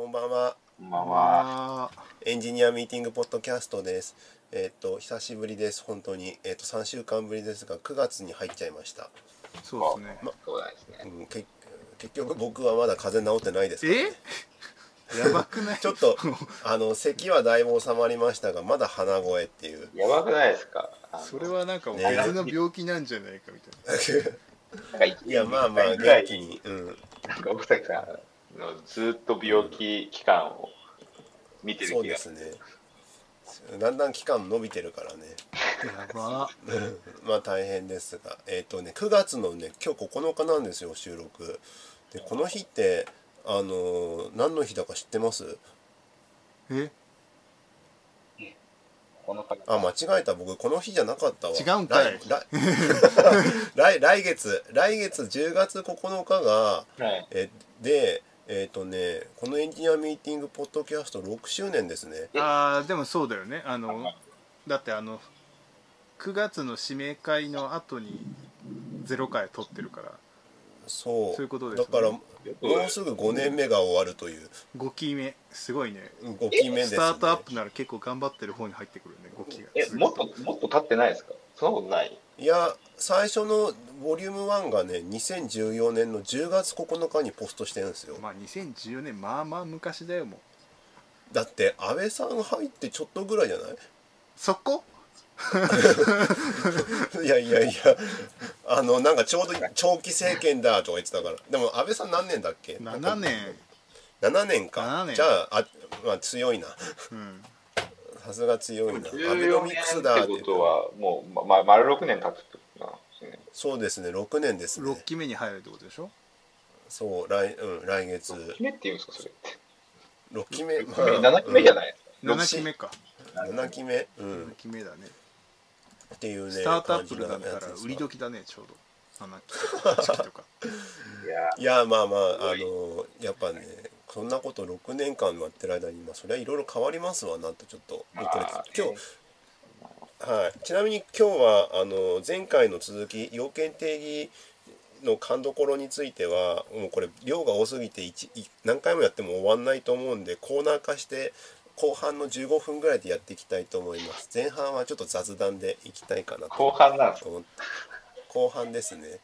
こんばんは。こんばんは。あエンジニアミーティングポッドキャストです。えっ、と久しぶりです。本当にえっ、と3週間ぶりですが、9月に入っちゃいました。ーそうですねそうですね。うん、け結局僕はまだ風邪治ってないですからね、え？やばくない？ちょっとあの咳はだいぶ収まりましたが、まだ鼻声っていう。やばくないですか？それはなんかもうね別の病気なんじゃないかみたいななんか一いやまあまあ元気に。うん。なんか奥崎さんのずっと病気期間を見てるそう気がですね。だんだん期間伸びてるからね。やば まあ大変ですが、えっ、とね、9月のね、今日9日なんですよ、収録。で、この日って、あのー何の日だか知ってます？え？この方あ、間違えた、僕、この日じゃなかったわ。違うんかい来来 来来月、来月10月9日が、はい。えで、えっ、とね、このエンジニアミーティングポッドキャスト6周年ですね。あーでもそうだよね。あのだってあの9月の指名会の後に0回取ってるから。そう。そういうことですね。だから、もうすぐ5年目が終わるという、5期目。すごいね。5期目です、ね。スタートアップなら結構頑張ってる方に入ってくるね5期が。え、もっと、もっと経ってないですか？そんなことない？いや最初のボリューム1がね2014年の10月9日にポストしてるんですよ。まあ2014年まあまあ昔だよもう。だって安倍さん入ってちょっとぐらいじゃない？そこ？いやいやいやあのなんかちょうど長期政権だとか言ってたから。でも安倍さん何年だっけ？7年。7年か。7年。じゃああ、まあ、強いな。うん。さすが強いな。アベ14ノミ年クスだってことは、もう、ま、ま丸6年経つってこですね。そうですね。6年ですね。6期目に入るってことでしょ？そう来,、うん、来月。決めって言うんですかそれ。って。6期目、ま7期目じゃい、ないですか。7期目か。うん、7期目う7ん期目だね。っていうねスタートアップルだ感じのったら売り時だねちょうど。7期8期とか。いや、いやまあまああのやっぱねそんなこと6年間やってる間にまあそれはいろいろ変わりますわなとちょっとまこれあ今日はい。ちなみに今日はあの前回の続き要件定義の勘どころについてはもうこれ量が多すぎて何回もやっても終わんないと思うんでコーナー化して後半の15分ぐらいでやっていきたいと思います。前半はちょっと雑談でいきたいかなと。後半なんです。後半ですね。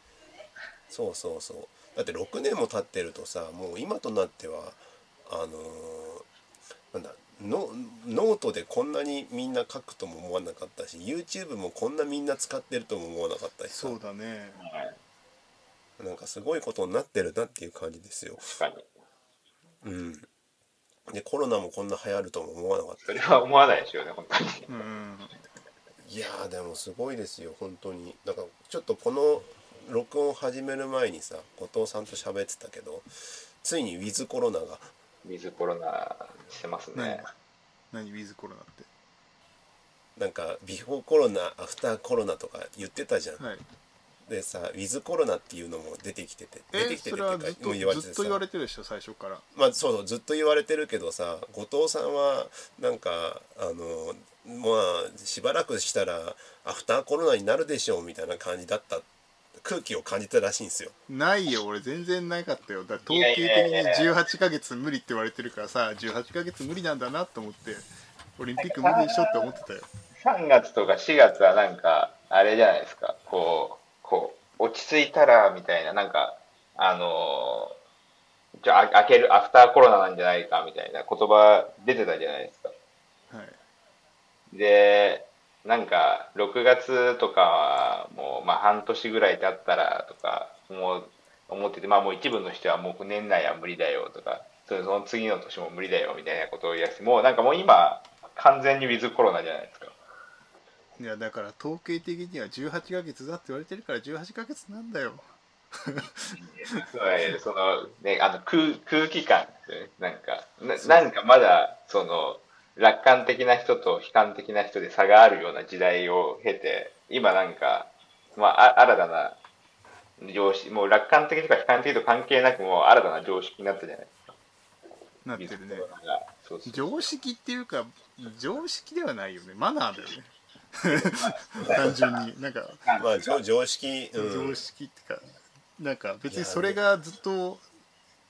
そうそうそう。だって6年も経ってるとさもう今となってはあのーなんだノノートでこんなにみんな書くとも思わなかったし YouTube もこんなみんな使ってるとも思わなかったしさ。そうだね。はい。なんかすごいことになってるなっていう感じですよ。確かに。うん。でコロナもこんな流行るとも思わなかった。それは思わないですよね、本当に。うんいやーでもすごいですよ本当に。だからちょっとこの録音を始める前にさ後藤さんと喋ってたけどついにウィズコロナがウィズコロナしてますね。何？ウィズコロナって。なんかビフォーコロナアフターコロナとか言ってたじゃん、はい。でさウィズコロナっていうのも出てきてて出てえきててっていうかもう言われててさ。ずっと言われてるでしょ最初から。まあそうそうずっと言われてるけどさ後藤さんはなんかあのまあしばらくしたらアフターコロナになるでしょうみたいな感じだった空気を感じたらしいんですよ。ないよ俺全然なかったよ。だ統計的にや18ヶ月無理って言われてるからさ18ヶ月無理なんだなと思ってオリンピック無理でしょって思ってたよ。3月とか4月はなんか、あれじゃないですか、こう、こう、落ち着いたら、みたいな、なんか、あのー、じゃあ、開ける、アフターコロナなんじゃないか、みたいな言葉出てたじゃないですか。はい。で、なんか、6月とかは、もう、まあ、半年ぐらい経ったら、とか、もう、思ってて、まあ、もう一部の人は、もう年内は無理だよ、とか、そその次の年も無理だよ、みたいなことを言い出して、もうなんかもう今、完全にウィズコロナじゃないですか。いやだから統計的には18ヶ月だって言われてるから18ヶ月なんだよそうねそのね、あの空空気感。なんか、ななんかまだ、その、楽観的な人と悲観的な人で差があるような時代を経て、今なんか、まあ、あ新たな常識、もう楽観的とか悲観的と関係なく、もう新たな常識になったじゃないですか。なってるね。そうそう常識っていうか常識ではないよね。マナーだよね。単純に。なんかまあ常常識、うん。常識ってかなんか別にそれがずっと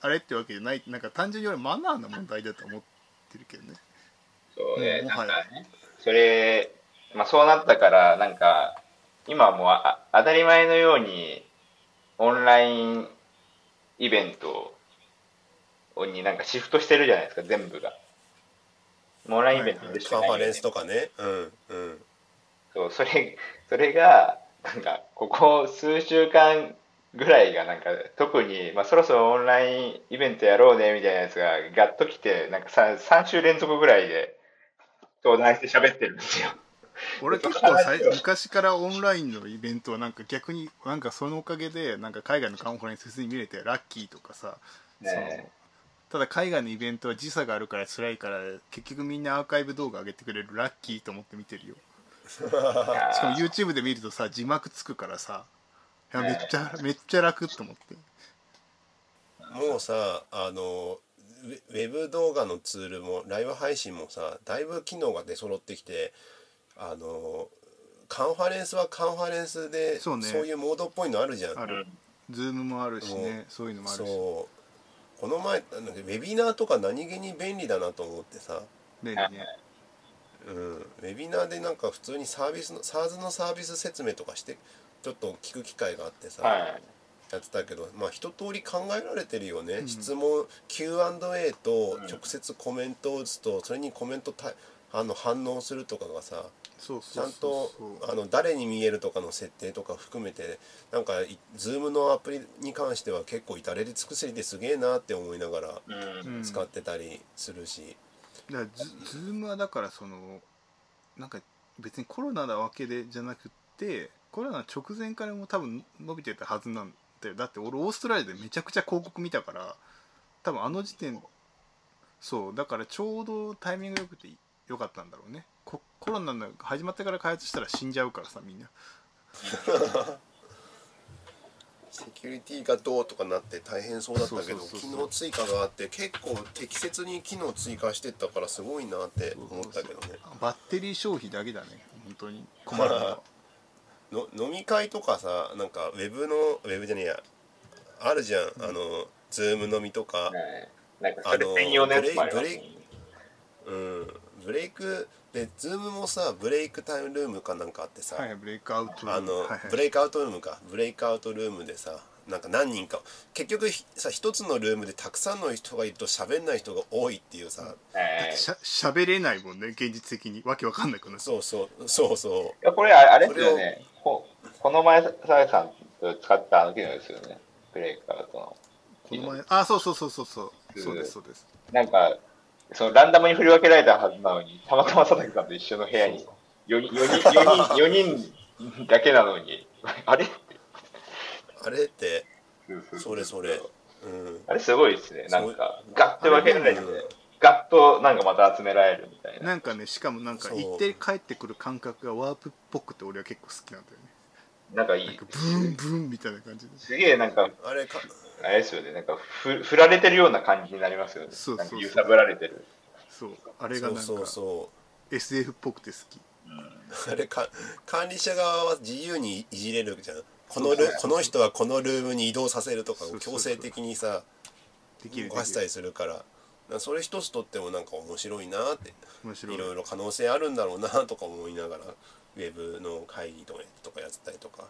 あれってわけじゃない。なんか単純に俺マナーの問題だと思ってるけどねそうね、うんなんかそれ、まあそうなったから、なんか、今はもうあ当たり前のように、オンラインイベントになんかシフトしてるじゃないですか、全部が。オンラインイベントでしかないカンファレンスとかね。うんうん。そう、それ、それが、なんか、ここ数週間ぐらいが、なんか、特に、まあ、そろそろオンラインイベントやろうね、みたいなやつが、ガッと来て、なんかさ、3週連続ぐらいで、登壇して喋ってるんですよ。俺結構さい昔からオンラインのイベントはなんか逆になんかそのおかげでなんか海外のカンファレンスに見れてラッキーとかさ、ねそのただ海外のイベントは時差があるから辛いから結局みんなアーカイブ動画上げてくれるラッキーと思って見てるよ。しかも YouTube で見るとさ字幕つくからさいやめっちゃめっちゃ楽と思って。もうさあのウェブ動画のツールもライブ配信もさだいぶ機能が出揃ってきてあのカンファレンスはカンファレンスでそね。そうういうモードっぽいのあるじゃん。ある。ズームもあるしねそういうのもあるし。そう。この前あのウェビナーとか何気に便利だなと思ってさ、便利ね。うん、ウェビナーでなんか普通にサービスの SARS のサービス説明とかしてちょっと聞く機会があってさ、はい。やってたけどまあ一通り考えられてるよね、ん。質問 Q&A と直接コメントを打つとそれにコメントたあの反応するとかがさちゃんとあの誰に見えるとかの設定とか含めてなんかい Zoom のアプリに関しては結構至れり尽くせりですげえなって思いながらうん。うん。使ってたりするし、だからズズームはだからそのなんか別にコロナなわけでじゃなくってコロナ直前からも多分伸びてたはずなんだよだって俺オーストラリアでめちゃくちゃ広告見たから多分あの時点そうだからちょうどタイミングよくてよかったんだろうね。ココロナが始まってから開発したら死んじゃうからさみんな。セキュリティがどうとかなって大変そうだったけど機能追加があって結構適切に機能追加してったからすごいなって思ったけどね。バッテリー消費だけだね本当に。困るのは の飲み会とかさなんかウェブのウェブじゃねえや。あるじゃん、あのズーム飲みとか、はい。なんか、それ専用のやつもありますねブレイうん。ブレイクでズームもさブレイクタイムルームかなんかあってさ、はいブレイクアウトあの、はいはい。ブレイクアウトルームか。ブレイクアウトルームでさなんか何人か。結局ひさ一つのルームでたくさんの人がいると喋んない人が多いっていうさ、はいしゃしゃべれないもんね現実的に。わけわかんなくなる。そうそう。そうそいやこれああれですよね。ここの前、さやさんと使ったあの機能ですよね。ブレイクアウトの。この前。あそうそうそうそうそう。うん。そうですそうです。なんか、そのランダムに振り分けられたはずなのに、たまたま佐竹さんと一緒の部屋に4人、4人、4人、4人だけなのに、あれ？うあれってそれそれ。うん。あれすごいですね。なんか、ガッてあ分けられてうん、ガッとなんかまた集められるみたいな。なんかねしかもなんか行って帰ってくる感覚がワープっぽくて俺は結構好きなんだよね。なんかいい。ブーンブーンみたいな感じで。すげえなんか、あれか。あれですよね。なんかふ、振られてるような感じになりますよね。そうそうそう。なんか揺さぶられてる。そう。あれがなんかそうそうそ SF っぽくて好き。うあれか管理者側は自由にいじれるじゃんこのルこの人はこのルームに移動させるとかそうそうそう強制的にさできる動かしたりするからだからそれ一つとってもなんか面白いなって面白い。いろいろ可能性あるんだろうなとか思いながらウェブの会議とかとかやってたりとか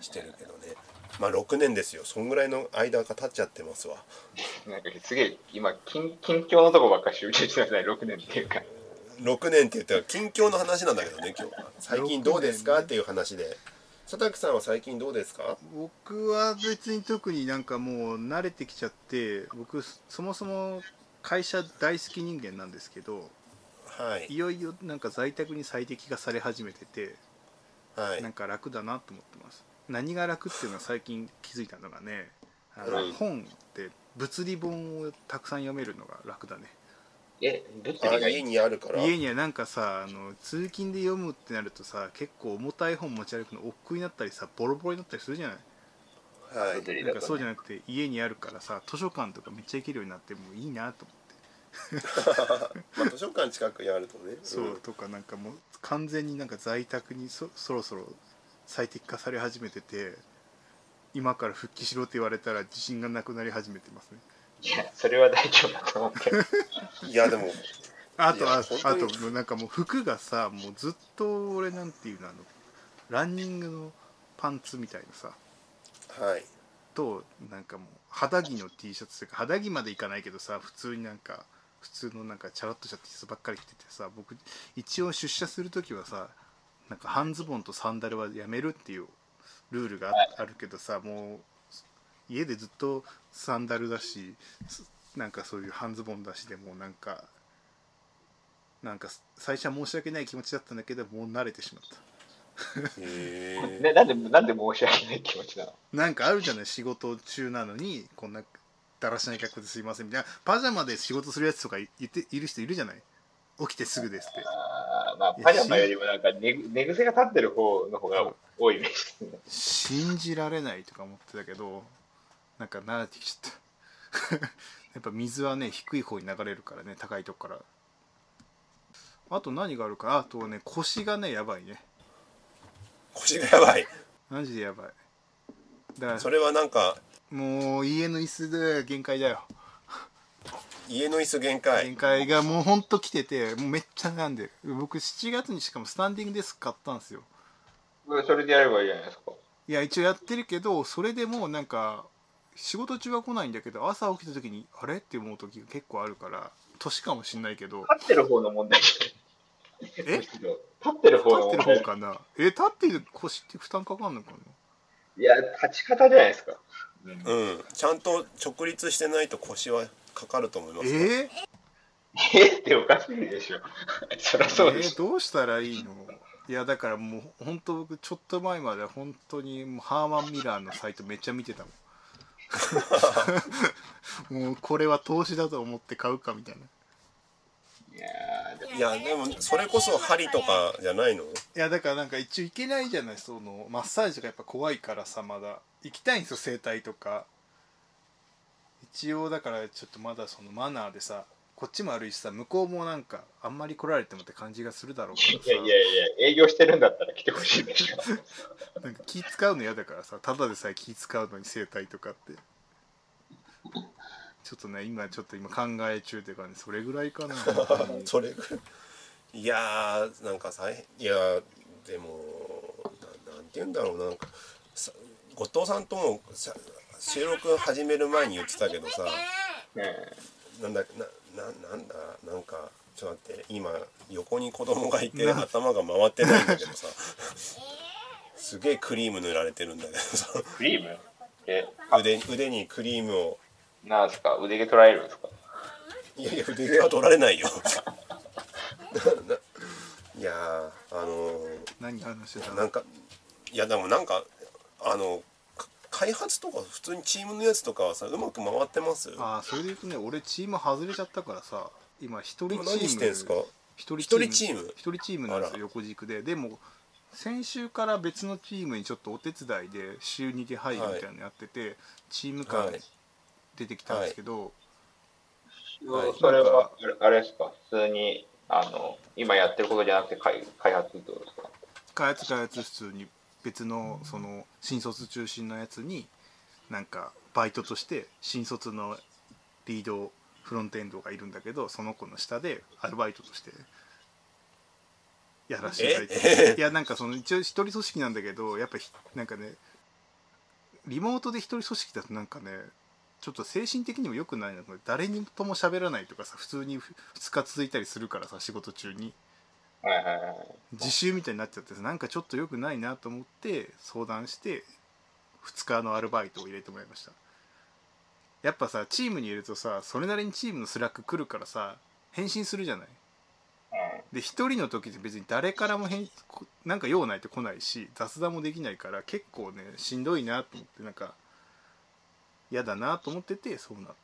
してるけどね。まあ6年ですよ。そんぐらいの間が経っちゃってますわ。なんかすげえ、今、近近況のとこばっかり集中してますね、6年っていうか。6年って言ったら近況の話なんだけどね今日は。最近どうですか？6年ね。っていう話で佐竹さんは最近どうですか？僕は別に特になんかもう慣れてきちゃって僕そもそも会社大好き人間なんですけどはい。いよいよなんか在宅に最適化され始めててはい。なんか楽だなと思ってます。何が楽っていうのは最近気づいたのがねあのはい本って物理本をたくさん読めるのが楽だねえ、物あ理がいい家にあるから。家にはなんかさあの通勤で読むってなるとさ結構重たい本持ち歩くの億劫になったりさボロボロになったりするじゃない？はい。なんかそうじゃなくて家にあるからさ図書館とかめっちゃ行けるようになってもういいなと思って。まあ図書館近くにあるとね。そうとかなんかもう完全になんか在宅にそそろそろ最適化され始めてて今から復帰しろって言われたら自信がなくなり始めてますねいや、それは大丈夫だと思うけど。いやでも。あとああとなんかもう服がさもうずっと俺なんていうのあのランニングのパンツみたいなさはい。となんかもう肌着の T シャツというか肌着までいかないけどさ普通になんか普通のなんかチャラッとした T シャツばっかり着ててさ僕一応出社する時はさなんか半ズボンとサンダルはやめるっていうルールがああるけどさもう家でずっとサンダルだしすなんかそういう半ズボンだしでもうなんかなんか最初は申し訳ない気持ちだったんだけどもう慣れてしまった。へえね、なんで、なんで申し訳ない気持ちなの？なんかあるじゃない？仕事中なのにこんなだらしない格好ですいませんみたいな。パジャマで仕事するやつとかい言っている人いるじゃない？起きてすぐですって。あーまあ、パジャマよりもなんか寝寝癖が立ってる方の方が多いイメージですね。信じられないとか思ってたけどなんか慣れてきちゃった。やっぱ水はね低い方に流れるからね高いとこから。あと何があるかあとね腰がねやばいね。腰がやばい。マジでやばい。だからそれはなんかもう家の椅子で限界だよ。家の椅子限界。限界がもうほんと来ててもうめっちゃ悩んでる。僕7月にしかもスタンディングデスク買ったんですよ。それでやればいいじゃないですか。いや一応やってるけどそれでもうなんか仕事中は来ないんだけど朝起きた時にあれ？って思う時が結構あるから年かもしんないけど。立ってる方の問題え？立ってる方立ってる方かな？え立ってる腰って負担かかんのかな？いや、立ち方じゃないですか。うん。うんちゃんと直立してないと腰はかかると思いますよ。え？え？っておかしいでしょ。そりゃー、そうでしょ。え？ーどうしたらいいの？いやだからもう本当僕ちょっと前まで本当にもうハーマン・ミラーのサイトめっちゃ見てたもん もうこれは投資だと思って買うかみたいな。いやでもそれこそ針とかじゃないの？いやだからなんか一応行けないじゃないそのマッサージがやっぱ怖いからさまだ。行きたいんですよ整体とか。一応だからちょっとまだそのマナーでさこっちも悪いしさ向こうもなんかあんまり来られてもって感じがするだろうからさ。いやいやいや、営業してるんだったら来てほしいでしょ。なんか気使うの嫌だからさただでさえ気使うのに整体とかってちょっとね今ちょっと今考え中というかねそれぐらいかな。それぐらいいやーなんか大変いやーでもななんて言うんだろうなんかさ後藤さんともさ収録始める前に言ってたけどさねなんだなななんだなんかちょっと待って今横に子供がいてな頭が回ってないんだけどさ。すげえクリーム塗られてるんだけどさ。クリーム？え、腕腕にクリームを。なんですか？腕毛取られるんですか？いやいや腕毛は取られないよ。ないやーあのー何話してたなんかいやでもなんかあのか開発とか普通にチームのやつとかはさうまく回ってますああそれで言うとね俺チーム外れちゃったからさ今一人チーム。今何してんすか？一人チーム。一人チーム？なんですよ横軸で。でも先週から別のチームにちょっとお手伝いで週2で入るみたいなのやってて、チーム感はい出てきたんですけど、はい。それは、あれあれですか？普通に、あの、今やってることじゃなくて開開発ってことですか？開発開発普通に別のその新卒中心のやつになんかバイトとして新卒のリードフロントエンドがいるんだけどその子の下でアルバイトとしてやらせていただいて。え？いやなんかその一応一人組織なんだけどやっぱひなんかねリモートで一人組織だとなんかねちょっと精神的にも良くないな誰にとも喋らないとかさ普通に2日続いたりするからさ仕事中に。はいはいはい。自習みたいになっちゃってさなんかちょっと良くないなと思って相談して2日のアルバイトを入れてもらいました。やっぱさチームにいるとさそれなりにチームのスラック来るからさ返信するじゃない。で一人の時って別に誰からも返こなんか用ないと来ないし雑談もできないから結構ねしんどいなと思ってなんか嫌だなと思っててそうなった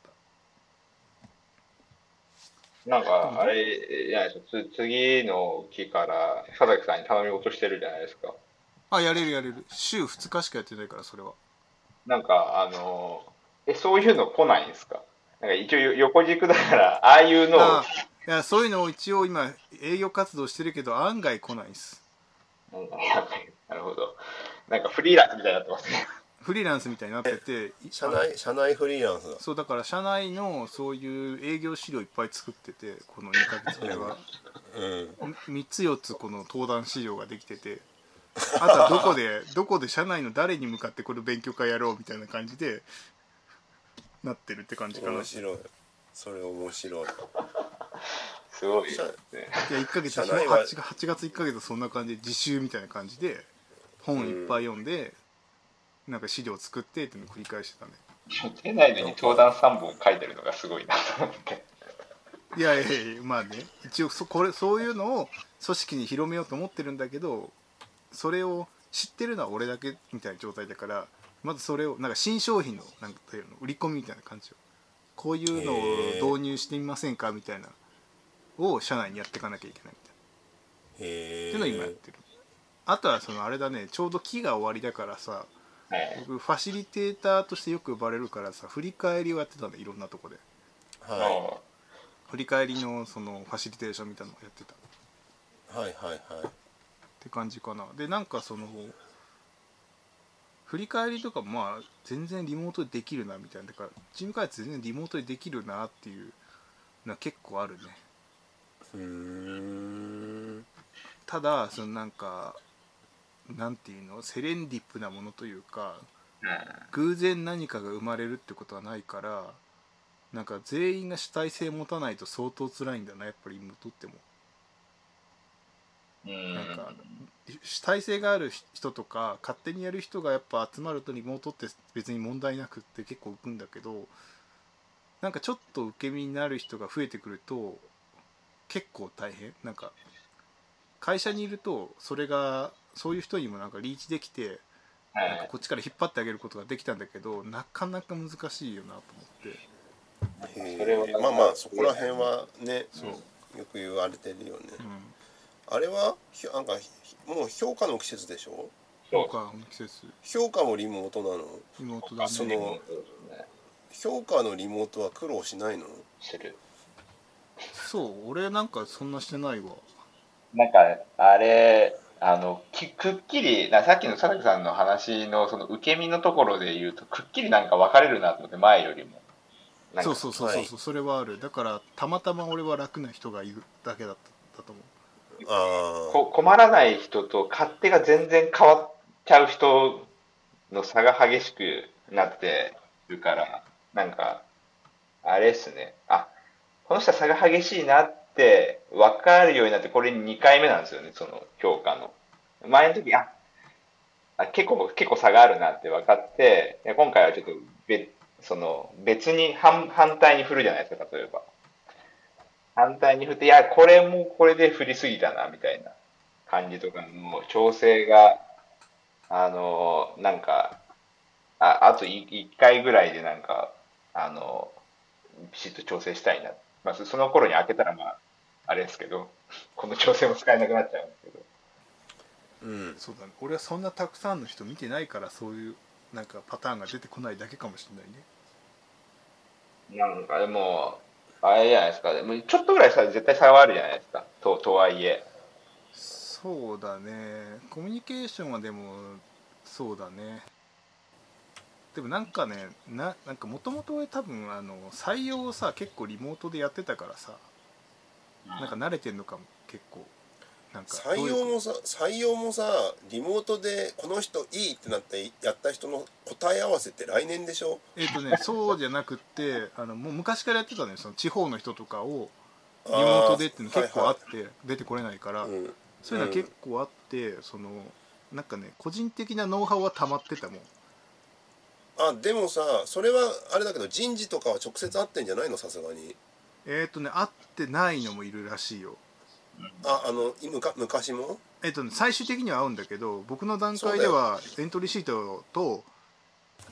なんか、あれじゃないですか、つ次の期から佐々木さんに頼み事してるじゃないですか。あやれるやれる週2日しかやってないからそれはなんか、あの、え、そういうの来ないんですか？なんか一応よ横軸だから、ああいうのを、あいやそういうのを一応今営業活動してるけど案外来ないですなんかやばい なるほど。なんかフリーランスみたいになってますね。フリーランスみたいになってて社内社内フリーランスだ。そうだから社内のそういう営業資料いっぱい作っててこの2ヶ月目は。うん。3つ4つこの登壇資料ができててあとはどこで どこで社内の誰に向かってこれ勉強会やろうみたいな感じでなってるって感じかな。面白い。それ面白い。すごいですね。いや1ヶ月社内は 8, 8月1ヶ月そんな感じで自習みたいな感じで本いっぱい読んで、なんか資料作ってっていうのを繰り返してたね。出ないのに登壇3本書いてるのがすごいなと思って。いやいやいやまあね一応そこれそういうのを組織に広めようと思ってるんだけどそれを知ってるのは俺だけみたいな状態だからまずそれをなんか新商品のなんかというの売り込みみたいな感じをこういうのを導入してみませんかみたいなを社内にやっていかなきゃいけないみたいな。へえっていうのを今やってる。あとはそのあれだねちょうど期が終わりだからさはい僕ファシリテーターとしてよく呼ばれるからさ振り返りをやってたんだいろんなとこで。は振り返りのそのファシリテーションみたいなのをやってた。いはいはいはい。って感じかな。でなんかその振り返りとかもまあ全然リモートでできるなみたいな。だからチーム開発全然リモートでできるなっていうのは結構あるね。うーん。ただそのなんかなんていうの？セレンディップなものというか偶然何かが生まれるってことはないからなんか全員が主体性持たないと相当辛いんだなやっぱり今とっても。うん。なんか主体性がある人とか勝手にやる人がやっぱ集まるとリモートって別に問題なくって結構浮くんだけどなんかちょっと受け身になる人が増えてくると結構大変。なんか会社にいるとそれがそういう人にもなんかリーチできてはい。なんかこっちから引っ張ってあげることができたんだけどなかなか難しいよなと思って。へそれはえまあまあそこら辺はねそう、よく言われてるよね。うん、あれはひなんかひもう評価の季節でしょ？評価。の季節。評価もリモートなの？妹だね。その評価のリモートは苦労しないの？する。そう俺なんかそんなしてないわ。なんかあれあのきくっきりなさっきの佐竹さんの話のその受け身のところで言うとくっきりなんか分かれるなと思って前よりも。そうそうそうそう、はい。それはある。だからたまたま俺は楽な人がいるだけだったと思う。ああこ困らない人と勝手が全然変わっちゃう人の差が激しくなってるからなんかあれっすね。あこの人は差が激しいなって分かるようになってこれ2回目なんですよねその評価の前の時ああ結構結構差があるなって分かって今回はちょっと別その別に反反対に振るじゃないですか例えば反対に振って、いや、これもこれで振りすぎたな、みたいな感じとかの調整が、あの、なんか、ああと1回ぐらいでなんか、あの、ピシッと調整したいな。まあ、その頃に開けたら、まあ、あれですけど、この調整も使えなくなっちゃうんですけど。うん。そうだね。俺はそんなたくさんの人見てないからそういうなんかパターンが出てこないだけかもしれないね。なんかでも、あれじゃないですか、でもちょっとぐらいさ、絶対差はあるじゃないですか、ととはいえ。そうだね。コミュニケーションはでもそうだね。でもなんかねななんかもともと俺多分あの採用をさ結構リモートでやってたからさなんか慣れてんのかも結構なんか採用もさ採用もさリモートでこの人いいってなってやった人の答え合わせって来年でしょ？えっ、とね そうじゃなくってあのもう昔からやってたのよ。その地方の人とかをリモートでっていうの結構あって出てこれないから、はいはいうん。そういうのは結構あってそのなんかね個人的なノウハウは溜まってたもん。あでもさそれはあれだけど人事とかは直接会ってんじゃないの？さすがに。えっ、とね合ってないのもいるらしいよああのいむか昔も？えっ、とね最終的には合うんだけど僕の段階ではエントリーシートと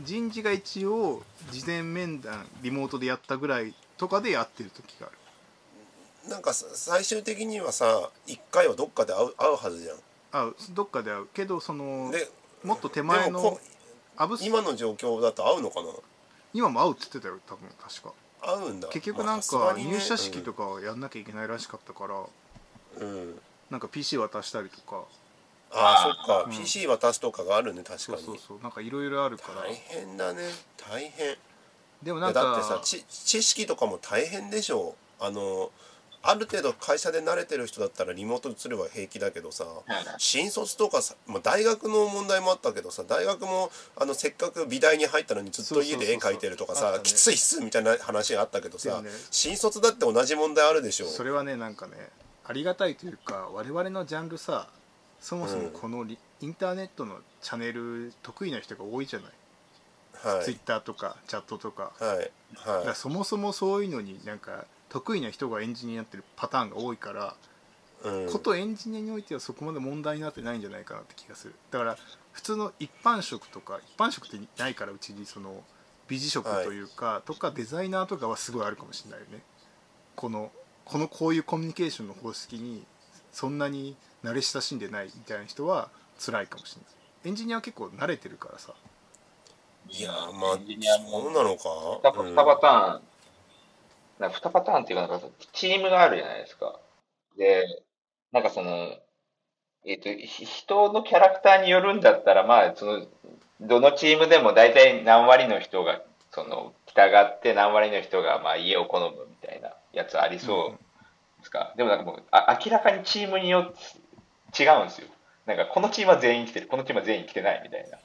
人事が一応事前面談リモートでやったぐらいとかでやってる時がある。なんかさ最終的にはさ一回はどっかで会う会うはずじゃん。合うどっかで会う。けどそのでもっと手前の今の状況だと会うのかな？今も会うって言ってたよ多分確か。会うんだ。結局なんか入社式とかはやんなきゃいけないらしかったから、うん、うん。なんか PC 渡したりとか。ああそっか、うん。PC 渡すとかがあるね確かに。そうそう。そうなんかいろいろあるから。大変だね。大変。でもなんいやだってかさ知知識とかも大変でしょあのある程度会社で慣れてる人だったらリモートで釣れば平気だけどさ新卒とかさ、まあ、大学の問題もあったけどさ大学もあのせっかく美大に入ったのにずっと家で絵描いてるとかさきついっすみたいな話があったけどさ、ね。新卒だって同じ問題あるでしょそれはねなんかねありがたいというか我々のジャンルさそもそもこのリ、インターネットのチャンネル得意な人が多いじゃない、はい。ツイッターとかチャットとか。はい。だからはそもそもそういうのになんか得意な人がエンジニアになってるパターンが多いから、い、うん、ことエンジニアにおいてはそこまで問題になってないんじゃないかなって気がする。だから普通の一般職とか一般職ってないからうちにその美辞職というか、とかデザイナーとかはすごいあるかもしれないよね。このこのこういうコミュニケーションの方式にそんなに慣れ親しんでないみたいな人は辛いかもしれない。エンジニアは結構慣れてるからさ。いやーまあエンジニアもそうなのか。2パターン、なんか2パターンっていうか、なんかチームがあるじゃないですか。で、なんかその、えっ、と、ひ人のキャラクターによるんだったら、まあ、その、どのチームでも大体何割の人が、その、来たがって何割の人が、まあ、家を好むみたいなやつありそうですか？でもなんかもう、あ明らかにチームによって違うんですよ。なんか、このチームは全員来てる、このチームは全員来てないみたいな。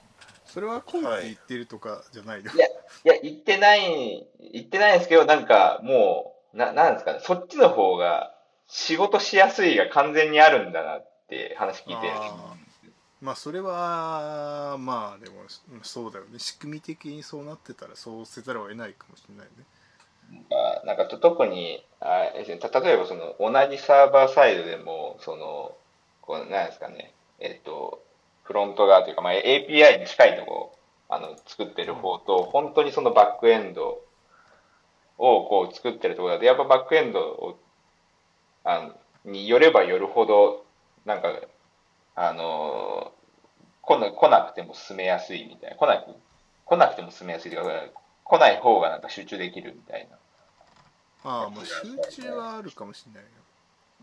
それはこうって言ってるとかじゃないよ、い。や、いや、言ってない、言ってないんですけど、なんかもう、な、なんですかね、そっちの方が仕事しやすいが完全にあるんだなって話聞いて、まあそれはまあでもそうだよね。仕組み的にそうなってたらそうせざるを得ないかもしれないね。あなんかと特にあ例えばその同じサーバーサイドでもそのこうなんですかねえっとフロント側というか、まあ、API に近いとこあの作ってる方と本当にそのバックエンドをこう作ってるところだとやっぱバックエンドをあのによればよるほどなんかあの来な来なくても進めやすいみたいな来なく来なくても進めやすいというか来ない方がなんか集中できるみたいな。ああもう集中はあるかもしれないよ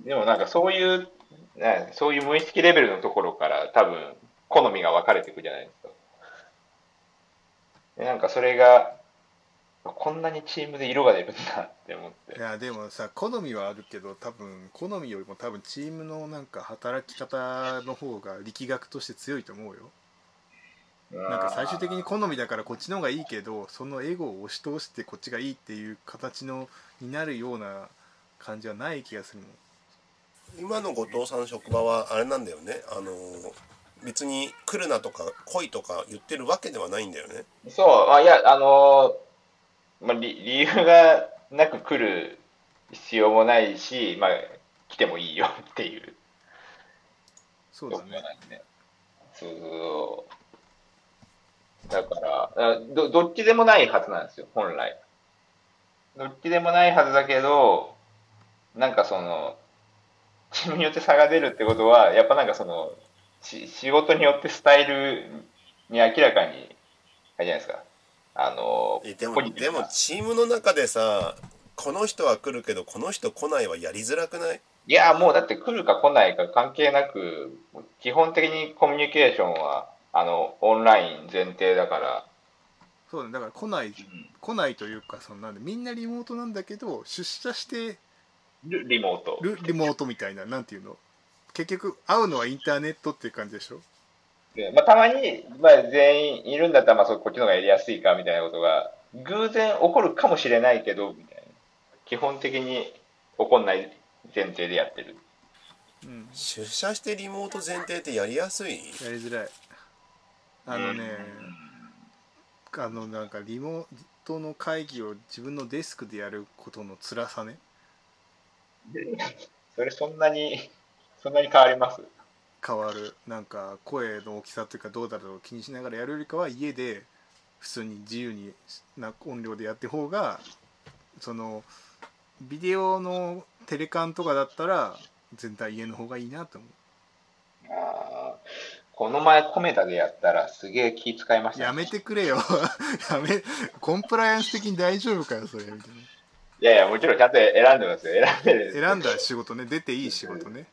でもなんかそういう、ねそういう無意識レベルのところから多分好みが分かれていくじゃないですか。でなんかそれが、こんなにチームで色が出るんだって思ってい。やでもさ好みはあるけど多分好みよりも多分チームのなんか働き方の方が力学として強いと思うよなんか最終的に好みだからこっちの方がいいけどそのエゴを押し通してこっちがいいっていう形のになるような感じはない気がするもん。今の後藤さんの職場はあれなんだよね。あの別に来るなとか来いとか言ってるわけではないんだよね。そう、あいや、あのーまあ、理理由がなく来る必要もないし、まあ、来てもいいよっていう。そうだね。ね。そう。だから、あどどっちでもないはずなんですよ、本来。どっちでもないはずだけど、なんかその、チームによって差が出るってことは、やっぱなんかその、し仕事によってスタイルに明らかに、あれじゃないですか。あのえでもでもチームの中でさこの人は来るけどこの人来ないはやりづらくない？いや、もうだって来るか来ないか関係なく、基本的にコミュニケーションは、あの、オンライン前提だから、そうだねだから来ない来ないというかそのなんでみんなリモートなんだけど出社してリリモート。るリモートみたいななんていうの？結局会うのはインターネットっていう感じでしょ？でまあ、たまに、まあ、全員いるんだったら、まあ、そうこっちの方がやりやすいかみたいなことが、偶然起こるかもしれないけど、みたいな。基本的に起こんない前提でやってる。うん。出社してリモート前提ってやりやすい？やりづらいあのねあのなんかリモートの会議を自分のデスクでやることの辛さね。それそんなに、そんなに変わります？変わる。なんか声の大きさというかどうだろう気にしながらやるよりかは家で普通に自由にな音量でやって方がそのビデオのテレカンとかだったら全体家の方がいいなと思あーこの前コメダでやったらすげえ気使いましたね、うやめてくれよ やめコンプライアンス的に大丈夫かよそれみたいいやいや、もちろんちゃんと選んでますよ。選んでる。な選んだ仕事ね出ていい仕事ね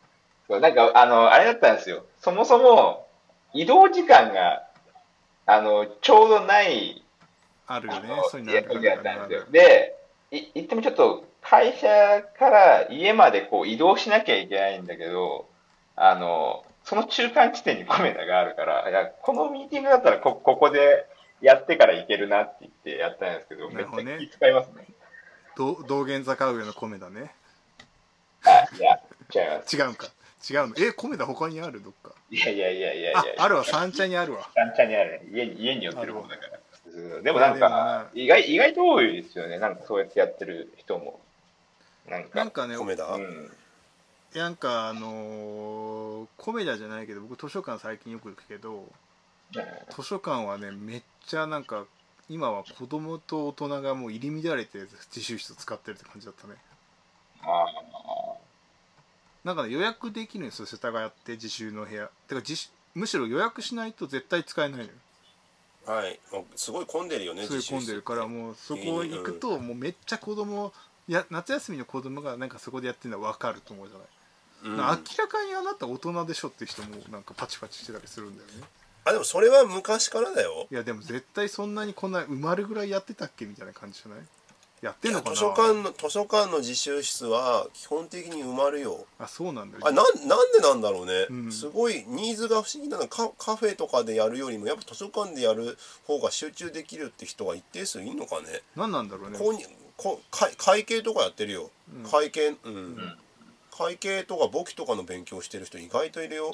そうなんか、あの、あれだったんですよ。そもそも、移動時間が、あの、ちょうどない、あるよねそういうのある時だったんですよ。で、い言ってもちょっと、会社から家までこう移動しなきゃいけないんだけど、あの、その中間地点にコメダがあるから、いや、このミーティングだったらこ、ここでやってから行けるなって言ってやったんですけど、めっちゃ気使いますね。ど道玄坂上の米だねあ、いや、違います。違うんか違うのえ米田他にある？どっかいやいやいやいやいやああるわ三茶にあるわ三茶にあるね。家に、家に寄ってるもんだから。でもなんか意外、意外と多いですよね。なんかそうやってやってる人も。なんか、なんかね米田、うん。なんかあのー、米田じゃないけど僕図書館最近よく行くけど図書館はねめっちゃなんか今は子供と大人がもう入り乱れて自習室使ってるって感じだったね。あなんかね予約できるんですよ世田谷って自習の部屋。てか自習むしろ予約しないと絶対使えないのよ。はいもうすごい混んでるよねすごい混んでるからもうそこ行くともうめっちゃ子供いや夏休みの子供がなんかそこでやってるのは分かると思うじゃない、うん。な明らかにあなた大人でしょって人もなんかパチパチしてたりするんだよね。あでもそれは昔からだよ。いやでも絶対そんなにこんな埋まるぐらいやってたっけみたいな感じじゃない？やってんのかな？図書館の図書館の自習室は基本的に埋まるよ。あそうなんだ。よあなんなんでなんだろうね、うん。すごいニーズが不思議なのはカカフェとかでやるよりもやっぱ図書館でやる方が集中できるって人が一定数いんのかね。何なんだろうね。こうにこ会会計とかやってるよ、うん。会計うん、ん会計とか簿記とかの勉強してる人意外といるよ。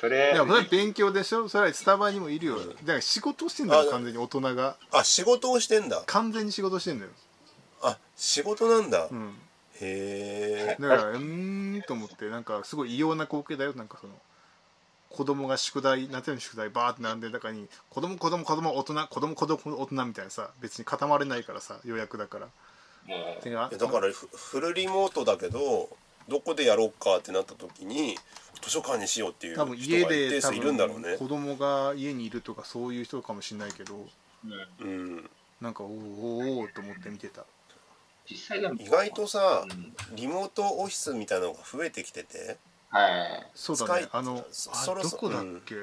それ。いやそれ勉強でしょ？それはスタバにもいるよ。だから仕事してんだよあ完全に大人が。あ仕事をしてんだ。完全に仕事してんだよ。あ仕事なんだ、へうん。え。だからうーんと思ってなんかすごい異様な光景だよ。なんかその子供が宿題夏休みの宿題バーって並んでる中に子供子供子供大人子供子供大人みたいなさ別に固まれないからさ予約だから。だからフフルリモートだけどどこでやろうかってなった時に図書館にしようっていう人が一多分家で多定数いるんだろうね。分子供が家にいるとかそういう人かもしれないけどうん。うんなんかおーおーおーと思って見てた。意外とさうんリモートオフィスみたいなのが増えてきててはい。そうだね。あのあどこだっけ、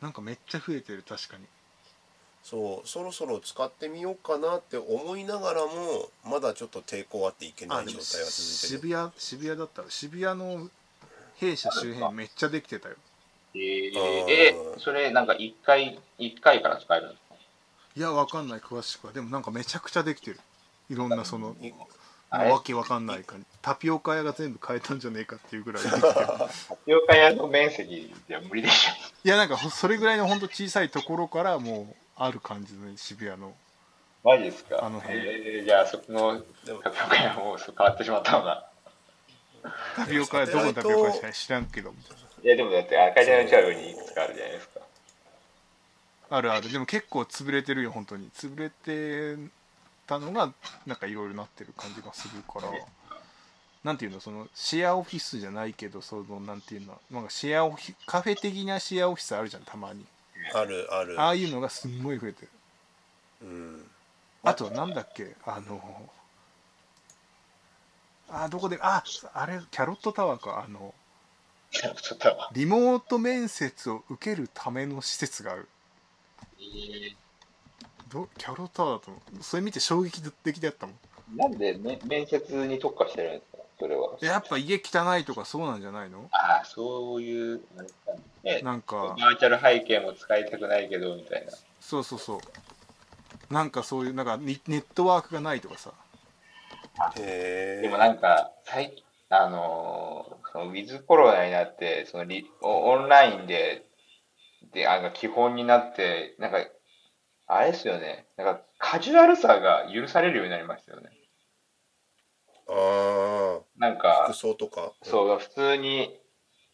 なんかめっちゃ増えてる確かにそうそろそろ使ってみようかなって思いながらもまだちょっと抵抗あっていけない状態が続いてる。渋谷渋谷だったら渋谷の弊社周辺めっちゃできてたよ。えー、え、それなんか一回、一回から使えるんですか？いやわかんない詳しくは。でもなんかめちゃくちゃできてる。いろんなそのわけわかんないかタピオカ屋が全部変えたんじゃねえかっていうぐらいできてる。タピオカ屋の面積じゃ無理でしょ。いやなんかほそれぐらいのほんと小さいところからもうある感じのね渋谷のマジですか？あの辺えー、じゃあそこのでもタピオカ屋も変わってしまったのが。タピオカ屋どこのタピオカ屋か知らんけどみたいないやでもだって赤字の近くにいくつかあるじゃないですか。あるあるでも結構潰れてるよ本当に潰れてたのがなんかいろいろなってる感じがするからなんていうのそのシェアオフィスじゃないけどそのなんていうのなんかシェアオフィカフェ的なシェアオフィスあるじゃんたまにあるある。ああいうのがすんごい増えてる。うん。あとなんだっけ？あのあどこで？ああれキャロットタワーか。あのちょっと、リモート面接を受けるための施設がある。どキャロットタワーだと思う。それ見て衝撃的だったもん。なんで、ね、面接に特化してるんですか？それは。やっぱ家汚いとかそうなんじゃないの？ああ、そういう、ね、なんかバーチャル背景も使いたくないけど、みたいな。そうそうそうなんかそういうなんかネネットワークがないとかさへえでもなんか、最近、あのーそのウィズコロナになって、そのリオオンラインで、で、あの、基本になって、なんか、あれですよね。なんか、カジュアルさが許されるようになりましたよね。ああなんか服、装とか。そう、普通に、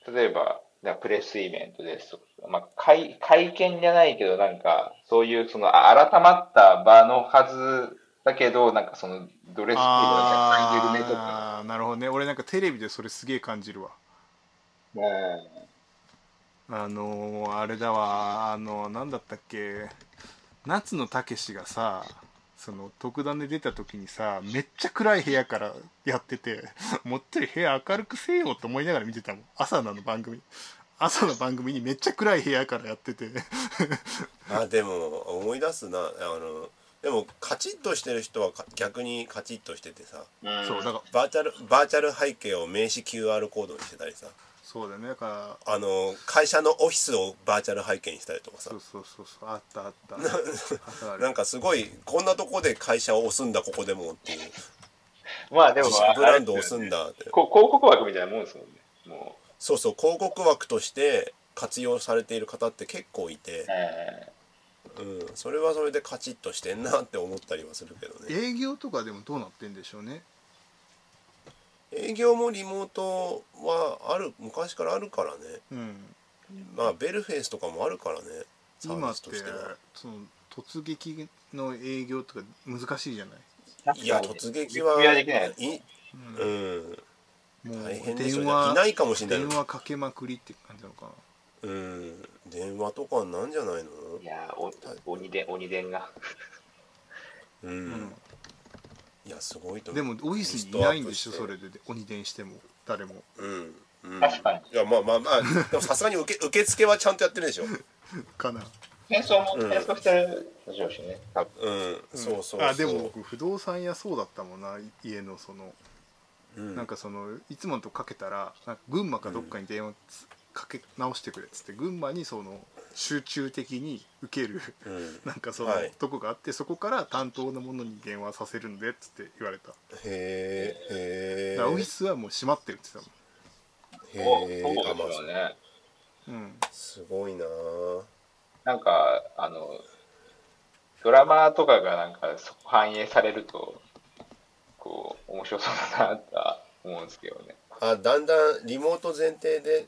例えば、プレスイベントですとか、まあ、会、会見じゃないけど、なんか、そういう、その、あ改まった場のはずだけど、なんかその、ドレスコードが若干緩めとか、ああなるほどね。俺なんかテレビでそれすげえ感じるわ。うん。あのーあれだわ。あのなんだったっけ。夏野武がさその特段で出た時にさめっちゃ暗い部屋からやっててもっとり部屋明るくせえよと思いながら見てたもん。朝の番組。朝の番組にめっちゃ暗い部屋からやってて。あでも思い出すな。あのでもカチッとしてる人はか逆にカチッとしててさ。うん。そうだからバーチャルバーチャル背景を名刺 QR コードにしてたりさそうだよねだから。あの会社のオフィスをバーチャル背景にしたりとかさ。そうそうそうそうあったあった。あったあるなんかすごいこんなとこで会社を押すんだここでもっていう。まあでも自社ブランドを押すんだって。こ広告枠みたいなもんですもんね。もそうそう広告枠として活用されている方って結構いて。う、、え。うん、それはそれでカチッとしてんなって思ったりはするけどね。営業とかでもどうなってんでしょうね営業もリモートはある昔からあるからね。うん。まあベルフェイスとかもあるからねサービスとしては。その突撃の営業とか難しいじゃない？いや突撃は実はできないいうん。もう大変でしいないかもしれない。電話かけまくりって感じなのかな？うん。電話とかなんじゃないの？いやお鬼伝鬼伝が。うん、うんいやすごいとでもオフィスにいないんでしょそれで。鬼伝しても誰も。うん、うん、確かに。いやまあまあまあ でもさすがに受け受付はちゃんとやってるでしょ。かな。転送もうん転送してるでしょうしね多分。うん、そうそうそう。あでも僕不動産屋そうだったもんな家のその、うん、なんかそのいつものとかけたら群馬かどっかに電話つかけ直してくれっつって群馬にその集中的に受けるうん、なんかその、はい。とこがあってそこから担当の者に電話させるんでっつって言われた、へえオフィスはもう閉まってるって言ってへえそうであまあすよね。たもん、うん、すごいな。なんかあのドラマとかがなんか反映されるとこう面白そうだなとは思うんですけどね。あだんだんリモート前提で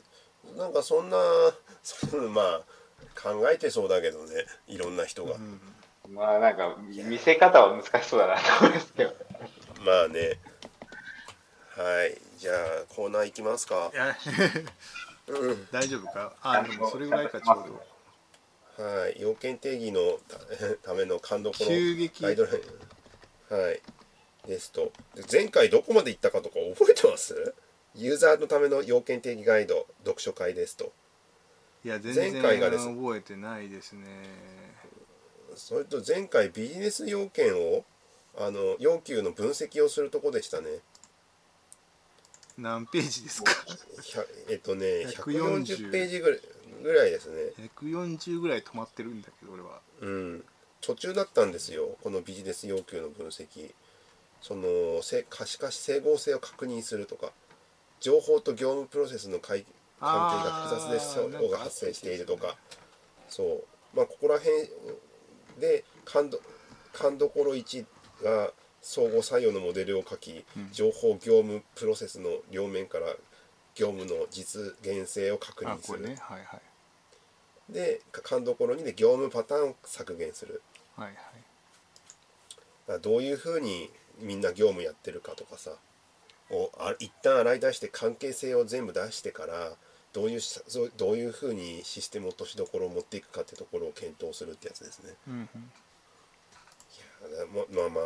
なんかそんなそのまあ考えてそうだけどねいろんな人が、うんまあなんか見せ方は難しそうだなと思うんですけどまあね。はい。じゃあコーナー行きますか。大丈夫か？あでもそれぐらいかちょうど。はい。要件定義のた ための勘どころ。ガイドライン。はい。ですと。で前回どこまで行ったかとか覚えてます？ユーザーのための要件定義ガイド読書会ですといや全然前回がです。覚えてないですね。それと前回ビジネス要件をあの要求の分析をするとこでしたね。何ページですか？えっとね140 140ページぐらいぐらいですね。140ぐらい止まってるんだけど俺は。うん。途中だったんですよこのビジネス要求の分析。そのせ可視化し整合性を確認するとか情報と業務プロセスの関関係が複雑であー相互が発生しているとか。そう。まあここら辺で勘ど勘どころ1が相互作用のモデルを書き、うん。情報業務プロセスの両面から業務の実現性を確認する、ね。はいはい。で勘どころ2で業務パターンを削減する。はいはい。どういうふうにみんな業務やってるかとかさをあ一旦洗い出して関係性を全部出してからどういうしそうどういうふうにシステム落としどころを持っていくかってところを検討するってやつですね。うんうん。いやままあまあ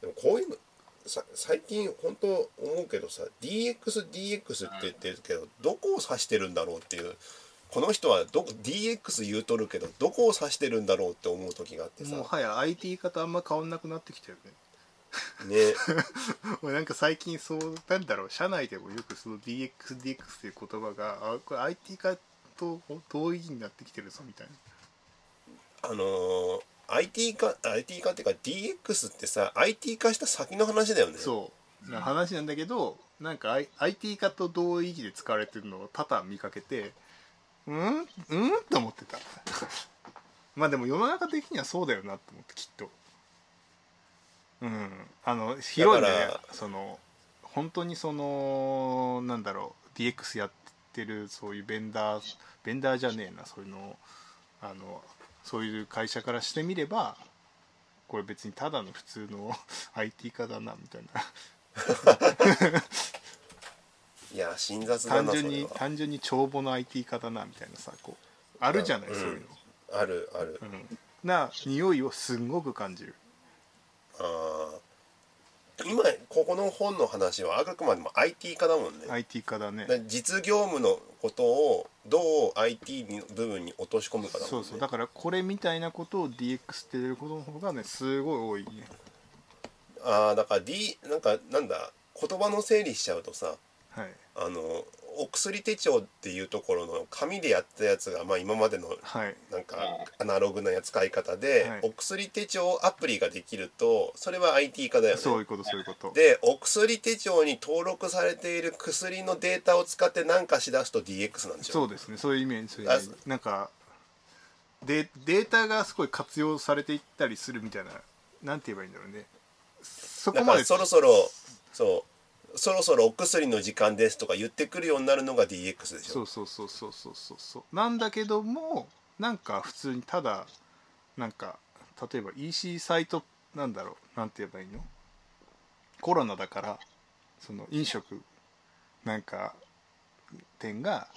でもこういうのさ最近本当思うけどさ DXDX って言ってるけどどこを指してるんだろうっていうこの人はどこ DX 言うとるけどどこを指してるんだろうって思う時があってさ。もはや IT 方あんま変わんなくなってきたよねね。俺なんか最近そうなんだろう。社内でもよくその DXDX っていう言葉があこれ IT 化と同意義になってきてるぞみたいな。あのー IT 化 IT 化っていうか DX ってさ IT 化した先の話だよね。そう。な話なんだけどなんか、I、IT 化と同意義で使われてるのを多々見かけてうん？うん？と思ってた。まあでも世の中的にはそうだよなと思ってきっとうん。あの広いね。その本当にそのなんだろう DX やってるそういうベンダーベンダーじゃねえなそういうのあのそういう会社からしてみればこれ別にただの普通の IT 化だなみたいな。いや辛雑だ単純に単純に帳簿の IT 化だなみたいなさこうあるじゃない、うん。そういうあるある。の、うん、な匂いをすんごく感じる今ここの本の話はあくまでも IT 化だもんね、IT 化だね。実業務のことをどう IT の部分に落とし込むかだもんね。そうそう。だからこれみたいなことを DX って出ることの方がねすごい多いね。ああだから D なんかなんだ言葉の整理しちゃうとさはい。あのお薬手帳っていうところの紙でやったやつが、まあ、今までのはい。なんかアナログな使い方で、はい。お薬手帳アプリができるとそれは IT 化だよね。そういうことそういうこと。でお薬手帳に登録されている薬のデータを使って何かしだすと DX なんでしょそうですね。そういうイメージ。そういうなんかでデータがすごい活用されていったりするみたいななんて言えばいいんだろうね。そこまでそろそろそうそろそろお薬の時間ですとか言ってくるようになるのが DX でしょ。そうそうそうそうそうそう。そうなんだけどもなんか普通にただなんか例えば EC サイトなんだろう。なんて言えばいいの？コロナだからその飲食なんか店が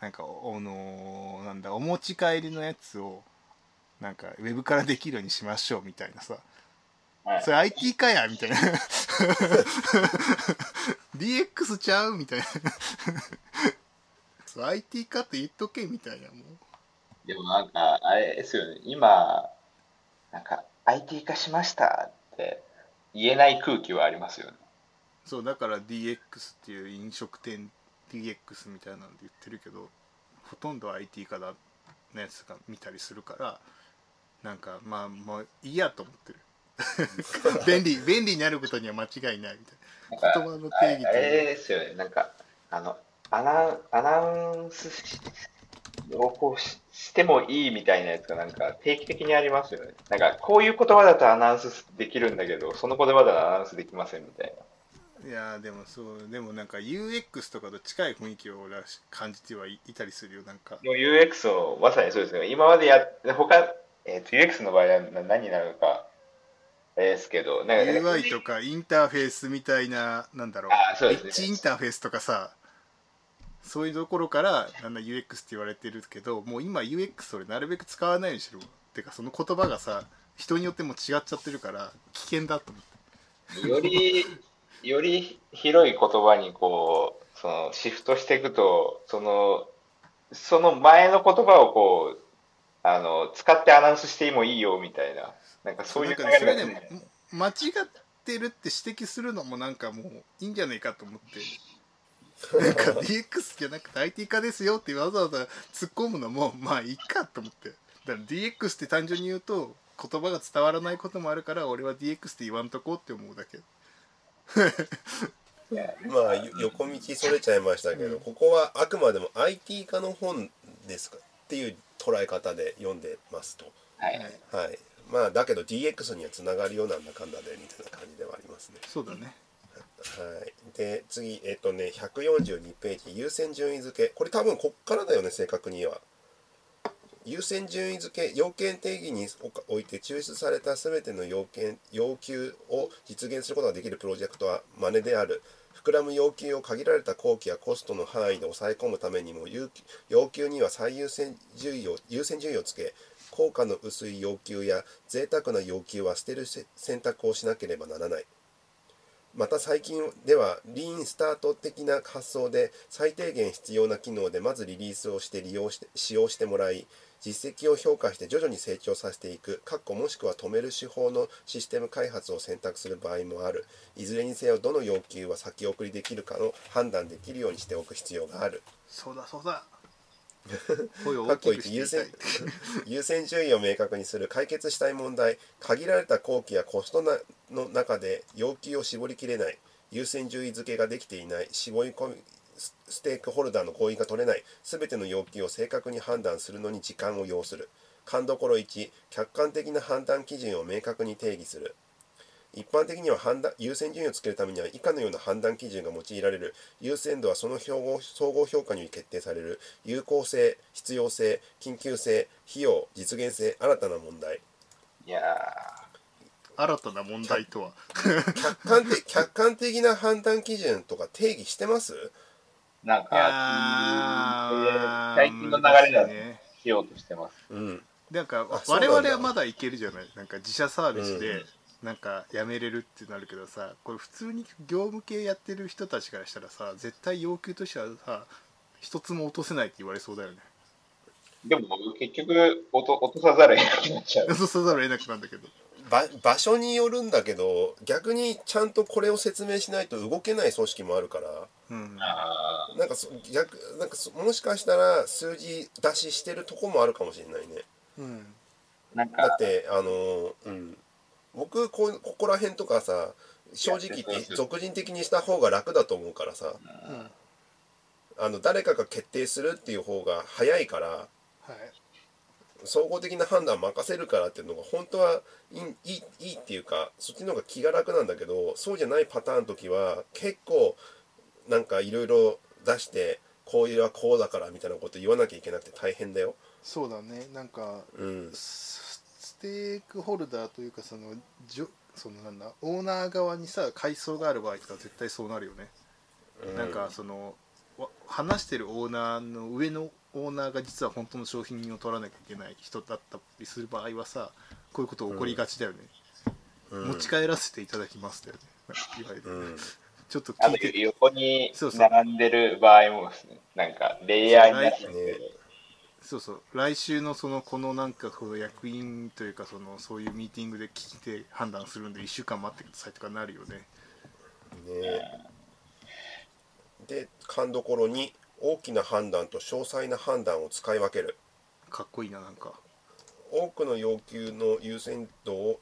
なんかおのなんだお持ち帰りのやつをなんかウェブからできるようにしましょうみたいなさ。はい。それ IT かやみたいな。DX ちゃうみたいな。そう IT かって言っとけみたいなもう。でもなんか、あれですよね、今、なんか、IT 化しましたって言えない空気はありますよね。そうだから DX っていう飲食店 DX みたいなんで言ってるけどほとんど IT 化だのやつが見たりするからなんかまあもういいやと思ってる 便利便利になることには間違いないみたいな言葉の定義あれですよね、なんか、あの、アナアナウンスしをこうししてもいいみたいなやつがなんか定期的にありますよね。なんか、こういう言葉だとアナウンスできるんだけど、その言葉だとアナウンスできませんみたいな。いやーでもそうでもなんか UX とかと近い雰囲気を俺は感じてはいいたりするよなんかもう UX をまさにそうですね。今までやっ他、えーと UX の場合はな何になるのか、ですけど、なんか UI とかインターフェースみたいななんだろうあーそうですね。リッチインターフェースとかさそういうところからなんだ UX って言われてるけどもう今 UX 俺なるべく使わないようにしろてかその言葉がさ人によっても違っちゃってるから危険だと思って。より、より広い言葉にこう、そのシフトしていくと、その、その前の言葉をこう、あの、使ってアナウンスしてもいいよみたいな、なんかそういうなんかねそれがね。間違ってるって指摘するのもなんかもういいんじゃないかと思って。なんか DX じゃなくて IT 化ですよってわざわざ突っ込むのもまあいいかと思って。だから DX って単純に言うと言葉が伝わらないこともあるから俺は DX って言わんとこうって思うだけ。まあよ横道それちゃいましたけど、ここはあくまでも IT 化の本ですかっていう捉え方で読んでますと。はい。はいまあだけど DX にはつながるようなんだかんだでみたいな感じではありますね。そうだね。はい。で次えっ、とね142ページ優先順位付け。これ多分こっからだよね正確には。優先順位付け要件定義において抽出された全ての要件要求を実現することができるプロジェクトは真似である。膨らむ要求を限られた工期やコストの範囲で抑え込むためにも要求要求には最優先順位を優先順位をつけ効果の薄い要求や贅沢な要求は捨てる選択をしなければならない。また最近ではリーンスタート的な発想で最低限必要な機能でまずリリースをして利用して使用してもらい実績を評価して徐々に成長させていくかっこもしくは止める手法のシステム開発を選択する場合もある。いずれにせよどの要求は先送りできるかの判断できるようにしておく必要がある。そうだそうだ。声を大きく1優先していたい。優先順位を明確にする解決したい問題。限られた工期やコストなの中で要求を絞りきれない。優先順位付けができていない。絞り込みスステークホルダーの合意が取れない。全ての要求を正確に判断するのに時間を要する。勘どころ1客観的な判断基準を明確に定義する。一般的には判断優先順位をつけるためには以下のような判断基準が用いられる。優先度はその総合総合評価により決定される。有効性必要性緊急性費用実現性新たな問題。いや新たな問題とは。客観的客観的な判断基準とか定義してます？ー、なんいか、最近の流れだしいね。しようとしてます。うん。なんか我々はまだいけるじゃない？なんか自社サービスで、うんなんかやめれるってなるけどさこれ普通に業務系やってる人たちからしたらさ絶対要求としてはさ一つも落とせないって言われそうだよね。でも結局落と落とさざるを得なくなっちゃう。落とさざるを得なくなるんだけど。ば場所によるんだけど逆にちゃんとこれを説明しないと動けない組織もあるからうん。あなんかそ逆なんかそもしかしたら数字出ししてるとこもあるかもしれないね。うん。ーなんかだってあのうん僕こうここら辺とかさ正直言って俗人的にした方が楽だと思うからさうん。あの誰かが決定するっていう方が早いからはい。総合的な判断任せるからっていうのが本当はいいいいいいっていうかそっちの方が気が楽なんだけどそうじゃないパターンの時は結構なんかいろいろ出してこういうはこうだからみたいなこと言わなきゃいけなくて大変だよ。そうだね。なんかうん、テークホルダーというかそのじょそのなんだオーナー側にさ階層がある場合とか絶対そうなるよね、なんかそのわ話してるオーナーの上のオーナーが実は本当の商品を取らなきゃいけない人だったりする場合はさこういうこと起こりがちだよね、うん。持ち帰らせていただきますだよね。いわゆる、うん。ちょっと聞いて。横に並んでる場合もなんかレイヤーになってね。て、そうそう。来週のそのこのなんかこの役員というかそのそういうミーティングで聞いて判断するんで1週間待ってくださいとかなるよね。ねで勘どころに大きな判断と詳細な判断を使い分ける。かっこいいななんか。多くの要求の優先度を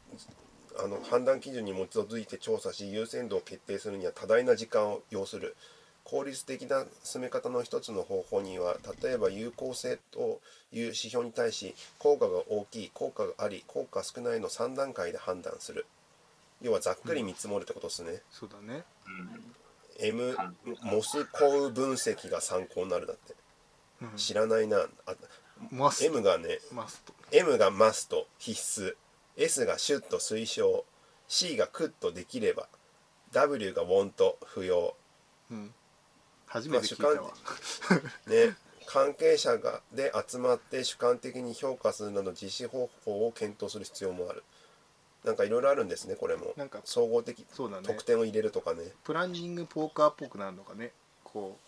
あの判断基準に基づいて調査し優先度を決定するには多大な時間を要する効率的な進め方の一つの方法には例えば有効性という指標に対し効果が大きい効果があり効果少ないの3段階で判断する。要はざっくり見積もるってことですね、そうだね。M モスコウ分析が参考になるだって。うん。知らないな。あ M がねマスト。M がマスト必須。S がシュッと推奨。C がクッとできれば。W がウォント不要。うん初めて聞いたわ、ね関係者がで集まって主観的に評価するなど実施方法を検討する必要もある。なんかいろいろあるんですねこれも。なんか総合的そうだね。得点を入れるとかね。プランニングポーカーっぽくなるのかね。こ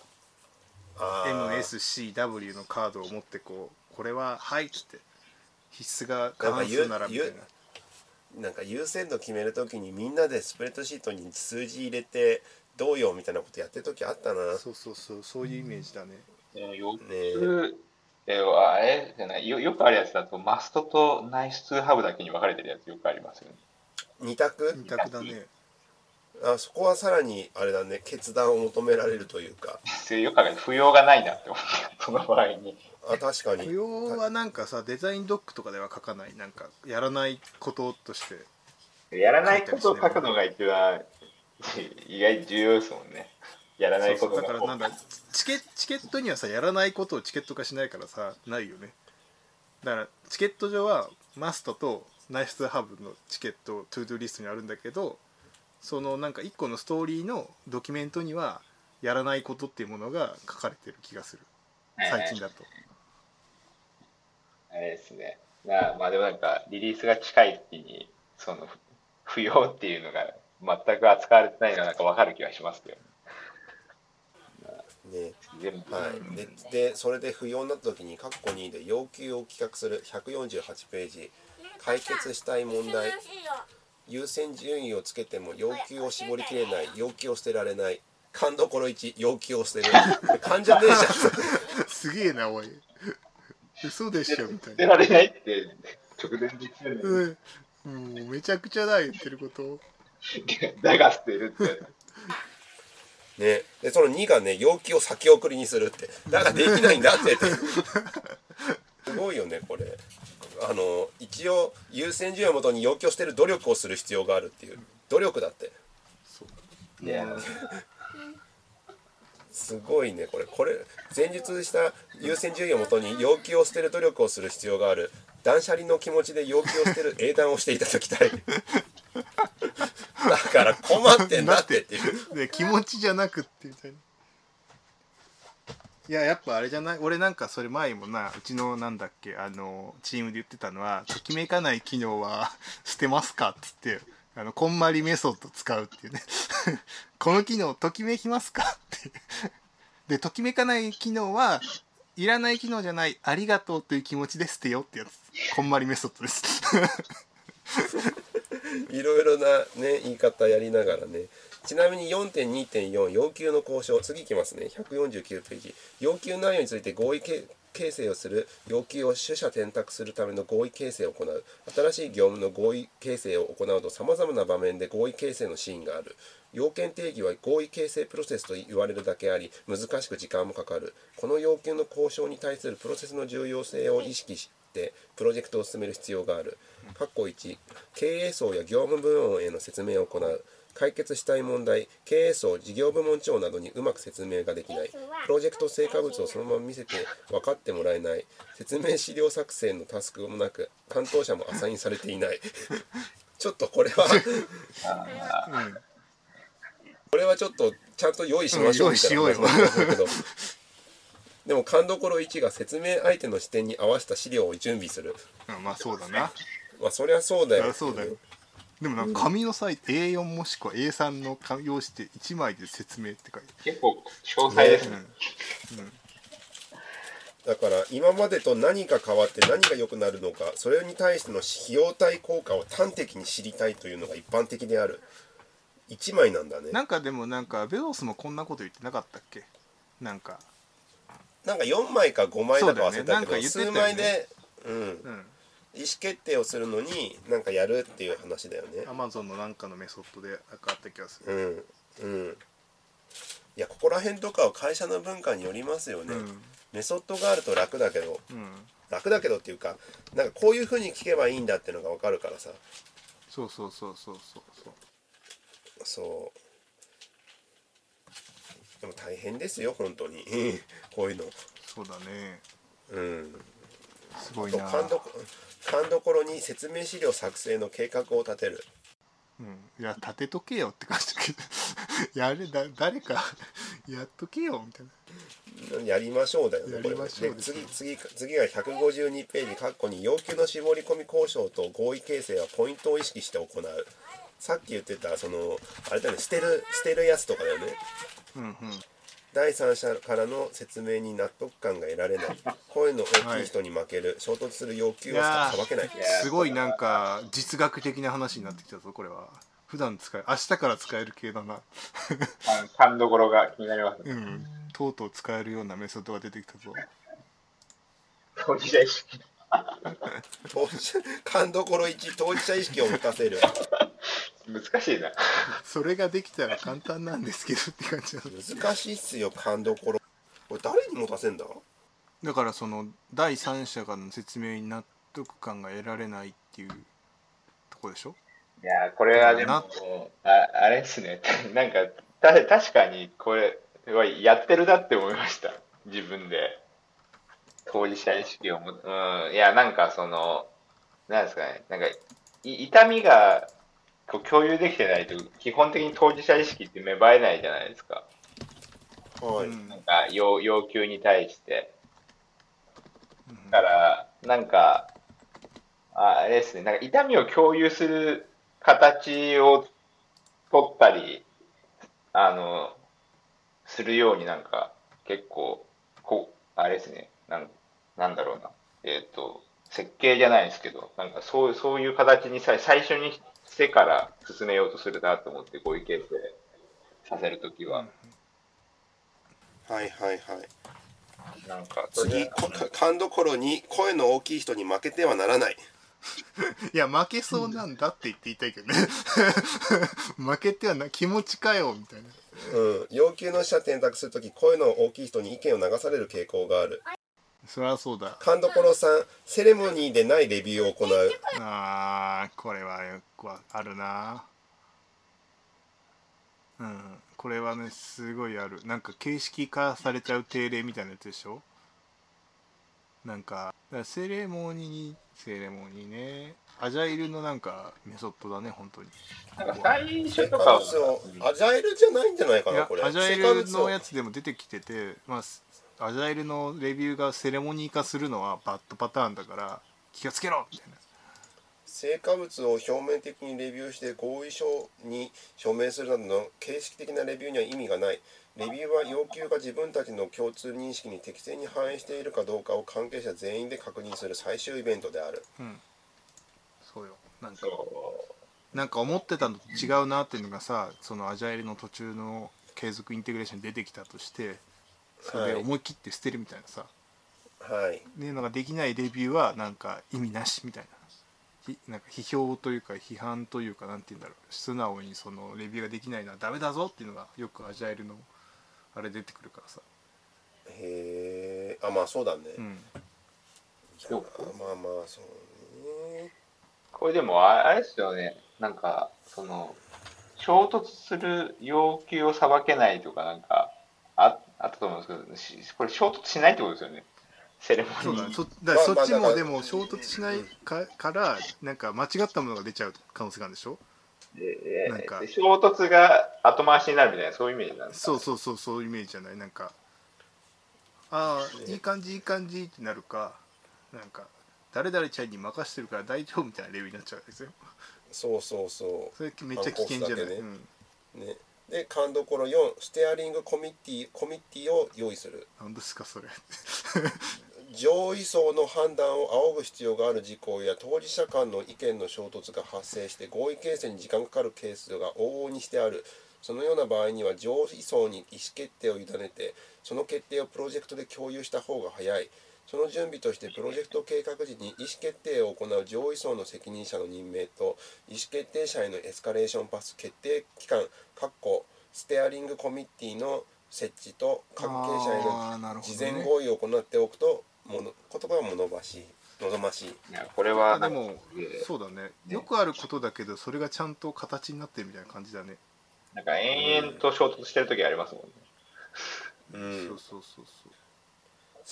あうー MSCW のカードを持ってこうこれは「はい」っつって必須が過半数ならみたいな。なんか優先度決めるときにみんなでスプレッドシートに数字入れてどうよみたいなことやってる時あったな。そうそうそうそういうイメージだね。でもよねく、えあれじゃないよ、よくあるやつだと、マストとナイスツーハブだけに分かれてるやつよくありますよね。二択？二択だね。あそこはさらにあれだね。決断を求められるというか。よく考えて不要がないなって思って、その場合に。あ確かに。不要はなんかさデザインドックとかでは書かない。なんかやらないこととして。やらないことを書くのが一番 意外に重要ですもんね。やらないことだからなんだチケチケットにはさやらないことをチケット化しないからさないよね。だからチケット上はマストとナイスハブのチケットトゥードゥリストにあるんだけどそのなんか一個のストーリーのドキュメントにはやらないことっていうものが書かれてる気がする。最近だと。あれですね。なまあでもなんか、リリースが近い時に、その、不不要っていうのが全く扱われてないのがなんか分かる気がしますけど、ね。はい。ででそれで不要になった時に括弧2で要求を企画する148ページ。解決したい問題。優先順位をつけても要求を絞りきれない。要求を捨てられない。勘どころ1要求を捨てる。勘じゃねえじゃん。すげえなおい。嘘でしょみたい捨てなられないって直前で言ってるのに、うん。もうめちゃくちゃだ言ってることだが捨てるって。ね。でその2がね要求を先送りにするって。だからできないんだって。すごいよねこれ。あの一応優先順位をもとに要求を捨てる努力をする必要があるっていう。努力だって。そう。いや。すごいねこれ。これ前述した優先順位をもとに要求を捨てる努力をする必要がある。断捨離の気持ちで要求を捨てる英断をしていただきたい。だから困ってんだって。って。いうで気持ちじゃなくってみたいな。いややっぱあれじゃない？俺なんかそれ前もなうちのなんだっけあのチームで言ってたのはときめかない機能は 捨てますかっつってあのこんまりメソッド使うっていうね。この機能ときめきますかって。でときめかない機能はいらない機能じゃないありがとうという気持ちで捨てよってやつ。こんまりメソッドです。いろいろなね言い方やりながらね。ちなみに4.2.4要求の交渉。次いきますね。149ページ。要求内容について合意形成をする。要求を取捨選択するための合意形成を行う。新しい業務の合意形成を行うとさまざまな場面で合意形成のシーンがある。要件定義は合意形成プロセスと言われるだけあり難しく時間もかかる。この要求の交渉に対するプロセスの重要性を意識してプロジェクトを進める必要がある。括弧1経営層や業務部門への説明を行う。解決したい問題経営層事業部門長などにうまく説明ができない。プロジェクト成果物をそのまま見せて分かってもらえない。説明資料作成のタスクもなく担当者もアサインされていない。ちょっとこれはこれはちょっとちゃんと用意しましょうみたいな話なんですけどでも勘どころ1が説明相手の視点に合わせた資料を準備する。うんまあそうだなまあそりゃそうだよ。そりゃそうだよ。でもなんか紙のサイト A4 もしくは A3 の紙用紙で1枚で説明って書いて結構詳細ですあねる、だから今までと何が変わって何が良くなるのかそれに対しての費用対効果を端的に知りたいというのが一般的である。1枚なんだね。うん、なんかでもなんかベゾスもこんなこと言ってなかったっけ？なんかなんか4枚か5枚だか忘れたけど、数枚で、うん、うん。意思決定をするのになんかやるっていう話だよね。アマゾンのなんかのメソッドでなんかあった気がする。うん。うん。いやここら辺とかは会社の文化によりますよね、うん。メソッドがあると楽だけどうん。楽だけどっていうかなんかこういうふうに聞けばいいんだっていうのが分かるからさ。そうそうそうそうそうそう。そうでも大変ですよ本当に。こういうの。そうだね。うん。すごいな。と勘どこ勘どころに説明資料作成の計画を立てる。うん、いや立てとけよって感じだけど。やれだ誰かやっとけよみたいな。やりましょうだよねやりましょうね。で次次次が152ページ括弧に要求の絞り込み交渉と合意形成はポイントを意識して行うさっき言ってたそのあれだよね捨てる捨てるやつとかだよね。うんうん。第三者からの説明に納得感が得られない。声の大きい人に負ける、衝突する要求をさばけない。すごいなんか実学的な話になってきたぞこれは。普段使え明日から使える系だな。あの勘どころが気になりますね。うん。とうとう使えるようなメソッドが出てきたぞ。当事者意識当事者 勘どころ1当事者意識を持たせる。難しいな。それができたら簡単なんですけどって感じなの難しいっすよ勘どころ。これ誰に持たせんだ？だからその第三者からの説明に納得感が得られないっていうとこでしょ？いやこれはでもな。ああれですね。なんかた確かにこれはやってるなって思いました。自分で当事者意識をもうん。いやなんかそのなんですかね。なんかい痛みがこう共有できてないと基本的に当事者意識って芽生えないじゃないですか。はい、うん。なんか要要求に対して。だからなんかああれですね。なんか痛みを共有する形を取ったりあのするようになんか結構こうあれですね。なんなんだろうな。えっ、と設計じゃないですけどなんかそうそういう形にさ最初にしてから進めようとするなと思って合意形成させるときは、はいはいはい。なんか次こ勘どころに声の大きい人に負けてはならない。いや負けそうなんだって言って言いたいけどね。負けてはな気持ちかよみたいな。うん、要求の取捨選択するとき声の大きい人に意見を流される傾向があるそりゃそうだ。勘どころさんセレモニーでないレビューを行う。あーこれはよくわあるな。うんこれはねすごいある。なんか形式化されちゃう定例みたいなやつでしょ？なんかセレモニーセレモニーね。アジャイルのなんかメソッドだね本当に。なんか最初とかアジャイルじゃないんじゃないかなこれ。アジャイルのやつでも出てきてて、まあ、すアジャイルのレビューがセレモニー化するのはバッドパターンだから気がつけろみたいな。成果物を表面的にレビューして合意書に署名するなどの形式的なレビューには意味がない。レビューは要求が自分たちの共通認識に適正に反映しているかどうかを関係者全員で確認する最終イベントである。うん。そうよ。なんかそう。なんか思ってたのと違うなっていうのがさそのアジャイルの途中の継続インテグレーションに出てきたとしてそれで思い切って捨てるみたいなさ、はい。っていうのができないレビューはなんか意味なしみたいなひなんか批評というか批判というかなんて言うんだろう。素直にそのレビューができないのはダメだぞっていうのがよくアジャイルのあれ出てくるからさ、へえあまあそうだね、うん、そうまあまあそうね。これでもああれですよね、なんか、その、衝突する要求を裁けないとか、なんか、ああったと思うんですけど、しこれ衝突しないってことですよね。セレモそうだニー。そだからそっちもでも衝突しないかからなんか間違ったものが出ちゃう可能性があるんでしょ？でなんか。で衝突が後回しになるみたいな、そういうイメージなんですかそうそうそうそういうイメージじゃない？なんかああいい感じいい感じってなるかなんか誰々ちゃんに任してるから大丈夫みたいなレベルになっちゃうんですよ。そうそうそそれめっちゃ危険じゃない、ね。うん、うねで勘どころ4ステアリングコミッティコミッティを用意する。なんですかそれ。上位層の判断を仰ぐ必要がある事項や当事者間の意見の衝突が発生して合意形成に時間がかかるケースが往々にしてある。そのような場合には上位層に意思決定を委ねてその決定をプロジェクトで共有した方が早いその準備としてプロジェクト計画時に意思決定を行う上位層の責任者の任命と意思決定者へのエスカレーションパス決定機関ステアリングコミッティの設置と関係者への事前合意を行っておくともの言葉は物ばしい。望ましい。いやこれはでもそうだね。よくあることだけどそれがちゃんと形になってるみたいな感じだね、なんか延々と衝突してる時ありますもんね。うん。そうそうそうそう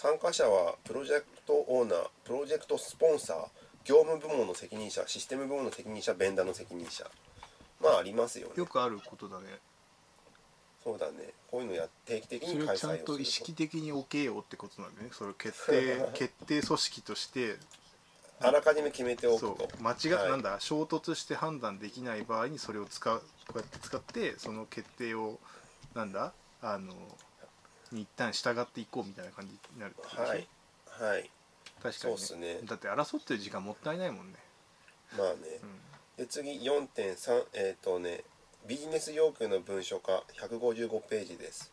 参加者はプロジェクトオーナープロジェクトスポンサー業務部門の責任者システム部門の責任者ベンダーの責任者。まあありますよね。よくあることだね。そうだね。こういうのや定期的そに開催をするちゃんと意識的に置けようってことなんだね。それを決定決定組織として。あらかじめ決めておくそとう。間違、はい。なんだ衝突して判断できない場合にそれを使うこうやって使ってその決定をなんだあのに一旦従っていこうみたいな感じになるってことでしょ？はい。はい。確かそうっすね。だって争ってる時間もったいないもんね、まあね。うん、で次4.3えっ、とねビジネス要求の文書化155ページです、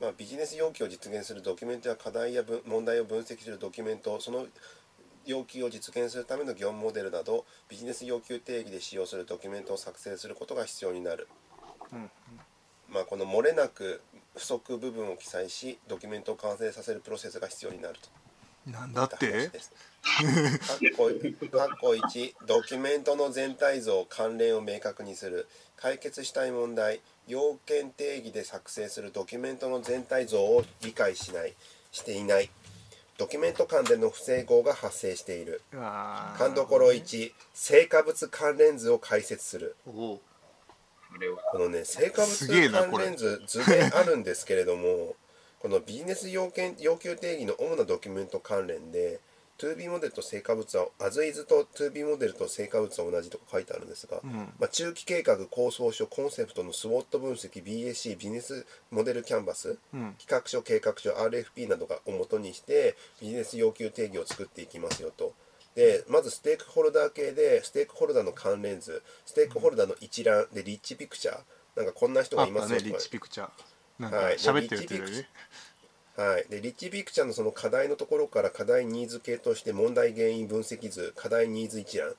まあ、ビジネス要求を実現するドキュメントや課題や分問題を分析するドキュメントその要求を実現するための業務モデルなどビジネス要求定義で使用するドキュメントを作成することが必要になる、うん。まあ、この漏れなく不足部分を記載しドキュメントを完成させるプロセスが必要になると。なんだって？かっこかっこ1ドキュメントの全体像関連を明確にする。解決したい問題要件定義で作成する。ドキュメントの全体像を理解しない。していない。ドキュメント間での不整合が発生している。勘どころ1成果物関連図を解説するこれは。このね成果物関連図図であるんですけれども このビジネス要件要求定義の主なドキュメント関連で 2B モデルと成果物は as is と 2B モデルと成果物は同じとか書いてあるんですが、うんまあ、中期計画構想書コンセプトの SWOT 分析 BAC ビジネスモデルキャンバスうん企画書計画書 RFP などがを元にしてビジネス要求定義を作っていきますよと。でまずステークホルダー系でステークホルダーの関連図ステークホルダーの一覧でリッチピクチャー。なんかこんな人がいますよねリッチピクチャー。はい。喋ってるやつだよね、はい、でリッチピクチャーのその課題のところから課題ニーズ系として問題原因分析図課題ニーズ一覧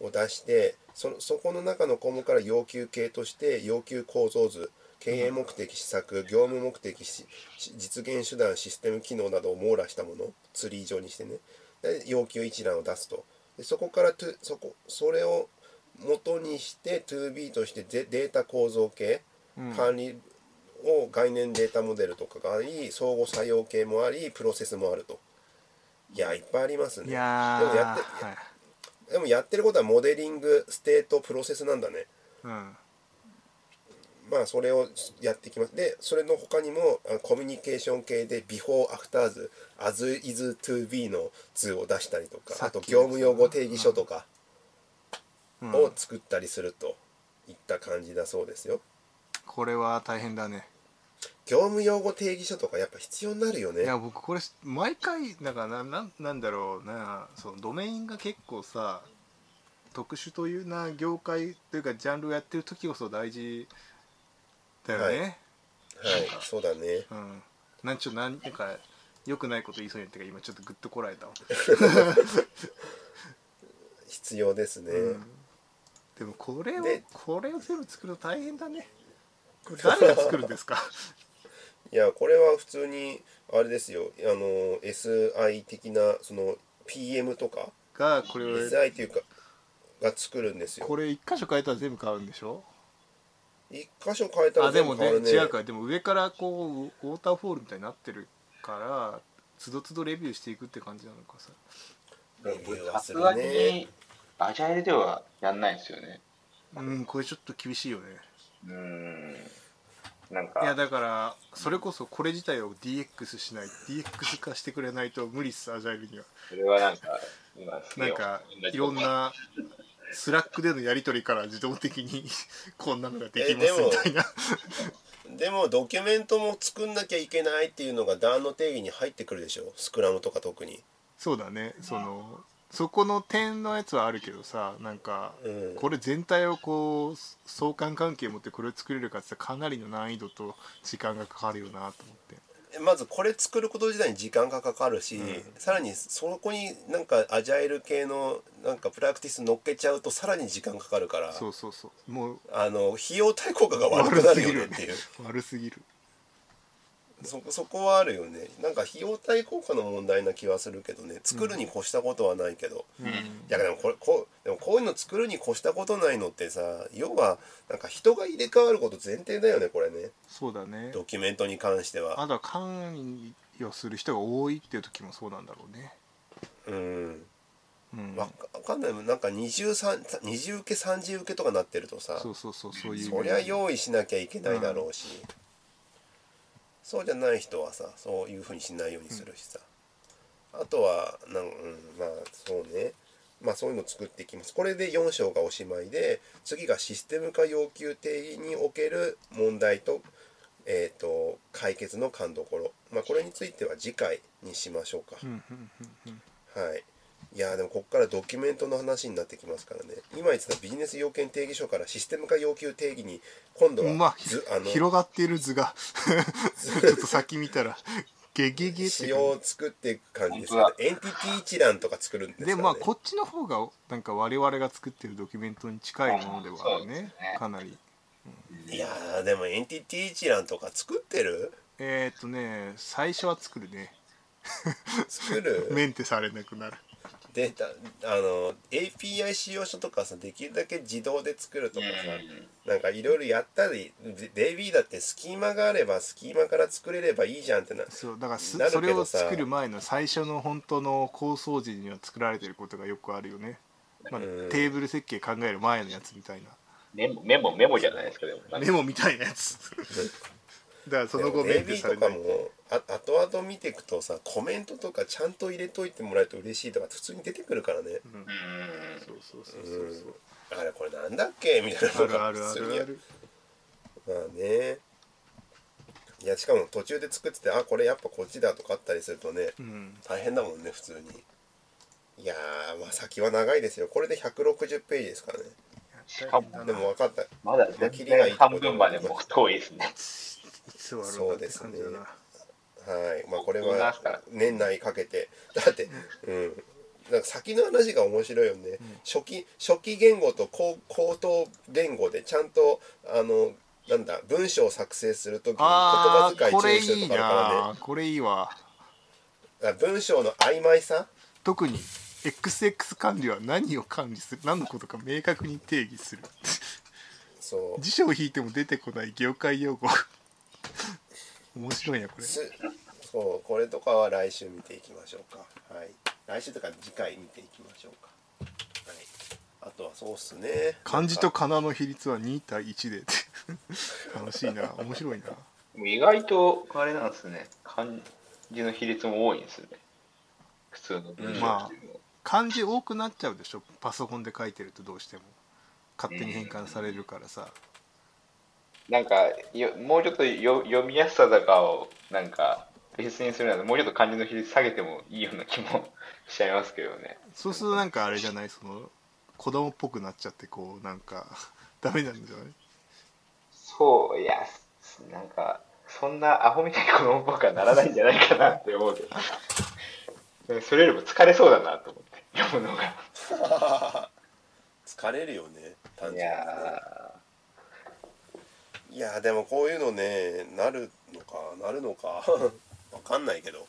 を出してそのそこの中の項目から要求系として要求構造図経営目的施策業務目的実現手段システム機能などを網羅したものツリー状にしてね。で要求一覧を出すと。でそこからトゥそこそれを元にして 2B としてデデータ構造系うん。管理を概念データモデルとかがあり相互作用系もありプロセスもあると。いやいっぱいありますいねでもやってはい。でもやってることはモデリングステートプロセスなんだね。うんまあそれをやっていきます。でそれの他にもあコミュニケーション系でビフォーアフター図 as is to be の図を出したりとかあと業務用語定義書とかうん。を作ったりするといった感じだそうですよ。これは大変だね。業務用語定義書とかやっぱ必要になるよね。いや僕これ毎回だからななんなんだろうな。そのドメインが結構さ特殊というな業界というかジャンルをやってる時こそ大事だよね、はい。そうだね。うん。なんちょなんか良くないこと言いそうになってから今ちょっとグッとこらえたわ、必要ですね、うん。でもこれをでこれを全部作るの大変だね。これ誰が作るんですか？いやこれは普通にあれですよ。あの SI 的なその PM とか？がこれを SI っていうかが作るんですよ。これ一箇所変えたら全部変わるんでしょ？一箇所変えたらあでもね全部変わるね。違うか。でも上からこうウォーターフォールみたいになってるからつどつどレビューしていくって感じなのかさ。レビューはするね。に、アジャイルではやんないですよね。うんこれちょっと厳しいよね。うーん。なんか、いやだからそれこそこれ自体を DX しない DX 化してくれないと無理っすアジャイルには。それはなんか、今なんかいろんなスラックでのやり取りから自動的に こんなのができますみたいな。でもドキュメントも作んなきゃいけないっていうのが DAN の定義に入ってくるでしょ？スクラムとか特に。そうだね。そのそこの点のやつはあるけどさなんかうん。これ全体をこう相関関係を持ってこれを作れるかってかなりの難易度と時間がかかるよなと思ってまずこれ作ること自体に時間がかかるし、うん。さらにそこになんかアジャイル系のなんかプラクティス乗っけちゃうとさらに時間かかるからそうそうそう。もうあの費用対効果が悪くなるよねっていう。悪すぎるそそこはあるよね。なんか費用対効果の問題な気はするけどね。作るに越したことはないけど、うん。いやでもこれこうでもこういうの作るに越したことないのってさ要はなんか人が入れ替わること前提だよねこれね。そうだね。ドキュメントに関しては。あとは関与する人が多いっていう時もそうなんだろうね。うん。うん。わかわかんない。なんか二重三二重受け三重受けとかなってるとさそうそうそうそういう。そりゃ用意しなきゃいけないだろうし、そうじゃない人はさそういうふうにしないようにするしさ、あとはなん、うん、まあそうね。まあそういうのを作っていきます。これで4章がおしまいで次がシステム化要求定義における問題と,、えー、と解決の勘どころ、まあ、これについては次回にしましょうか、うんうんうんうん。はい。いやーでもここからドキュメントの話になってきますからね。今言ってたビジネス要件定義書からシステム化要求定義に今度はまあ図あの広がっている図が。ちょっと先見たらゲゲゲって仕様を作っていく感じですけど本エンティティ一覧とか作るんですから、ね、でまあこっちの方がなんか我々が作ってるドキュメントに近いものではあるね。ね。かなり。いやーでもエンティティ一覧とか作ってる？えーっとね最初は作るね。作る？メンテされなくなるデータあの API 使用書とかさできるだけ自動で作るとかさ、なんかいろいろやったりで DB だってスキーマがあればスキーマから作れればいいじゃんってなそうだからそれをけどさ。作る前の最初の本当の構想時には作られてることがよくあるよね、まあうん。テーブル設計考える前のやつみたいメモ、メモ、メモじゃないですか、でも。なメモみたいなやつ。だからその後メンテされない。とかもあ後々見ていくとさコメントとかちゃんと入れといてもらえると嬉しいとか普通に出てくるからね、うん。うん。そうそうそうそうそう。あれこれなんだっけ？みたいな。のがあるあるあ普通にるあるまあね。いやしかも途中で作っててあこれやっぱこっちだとかあったりするとねうん。大変だもんね普通に。いやーまあ先は長いですよ。これで160ページですからね。しかもでも分かった。まだ全然半分までも遠いですね。いつ終わるんだって感じだな、はい。まあこれは年内かけて。だってうん。なんか先の話が面白いよね、初期初期言語と高高等言語でちゃんとあのなんだ文章を作成するときに言葉遣い注意するいいとかあるからね。なこれいいわ。文章の曖昧さ？特に XX 管理は何を管理する？何のことか明確に定義する。そう。辞書を引いても出てこない業界用語。面白いなこれ。すそうこれとかは来週見ていきましょうか。はい。来週とか次回見ていきましょうか。はい。あとはそうっすね。漢字と仮名の比率は2対1で 楽しいな。面白いな。意外と、あれなんですね。漢字の比率も多いんですね。普通の文章よりも。漢字多くなっちゃうでしょ。パソコンで書いてるとどうしても。勝手に変換されるからさ、なんかよもうちょっとよ読みやすさとかをなんか別にするならもうちょっと漢字の比率下げてもいいような気もしちゃいますけどね。そうするとなんかあれじゃないその子供っぽくなっちゃってこうなんか ダメなんじゃない？そういやなんかそんなアホみたいに子供っぽくはならないんじゃないかなって思うけど。それよりも疲れそうだなと思って読むのが。疲れるよね単純にいねやいやでもこういうのねなるのかなるのかわかんないけど。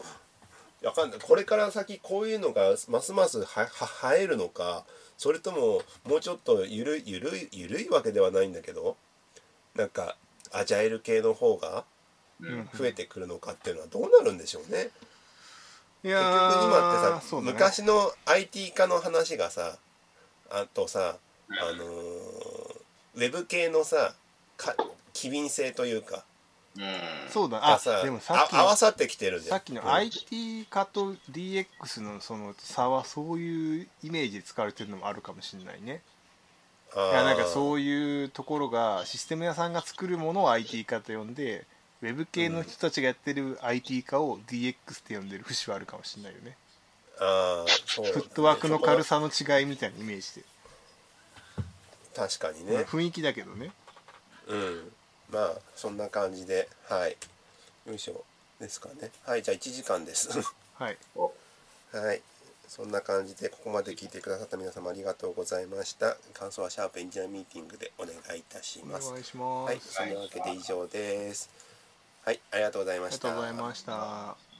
わかんない。これから先こういうのがますますはは生えるのかそれとももうちょっとゆるいゆるいゆるいわけではないんだけどなんかアジャイル系の方が増えてくるのかっていうのはどうなるんでしょうね。いや結局今ってさ、ね。昔の IT 化の話がさあとさあのーウェブ系のさか機敏性というかうん。そうだ。あでもさっきあ合わのさってきてるんさっきのうん IT 化と DX のその差はそういうイメージで使われてるのもあるかもしれないね。いやなんかそういうところがシステム屋さんが作るものを IT 化と呼んでウェブ系の人たちがやってる IT 化を DX って呼んでる節はあるかもしれないよね。あーそうフットワークの軽さの違いみたいなイメージで、確かにまあね雰囲気だけどね。うんまあそんな感じではい。よいしょですかね。はいじゃあ1時間です。はい。はい。そんな感じでここまで聞いてくださった皆様ありがとうございました。感想はシャープエンジニアミーティングでお願いいたしおます。願いします、はいそんなわけで以上です。はいありがとうございました。ありがとうございました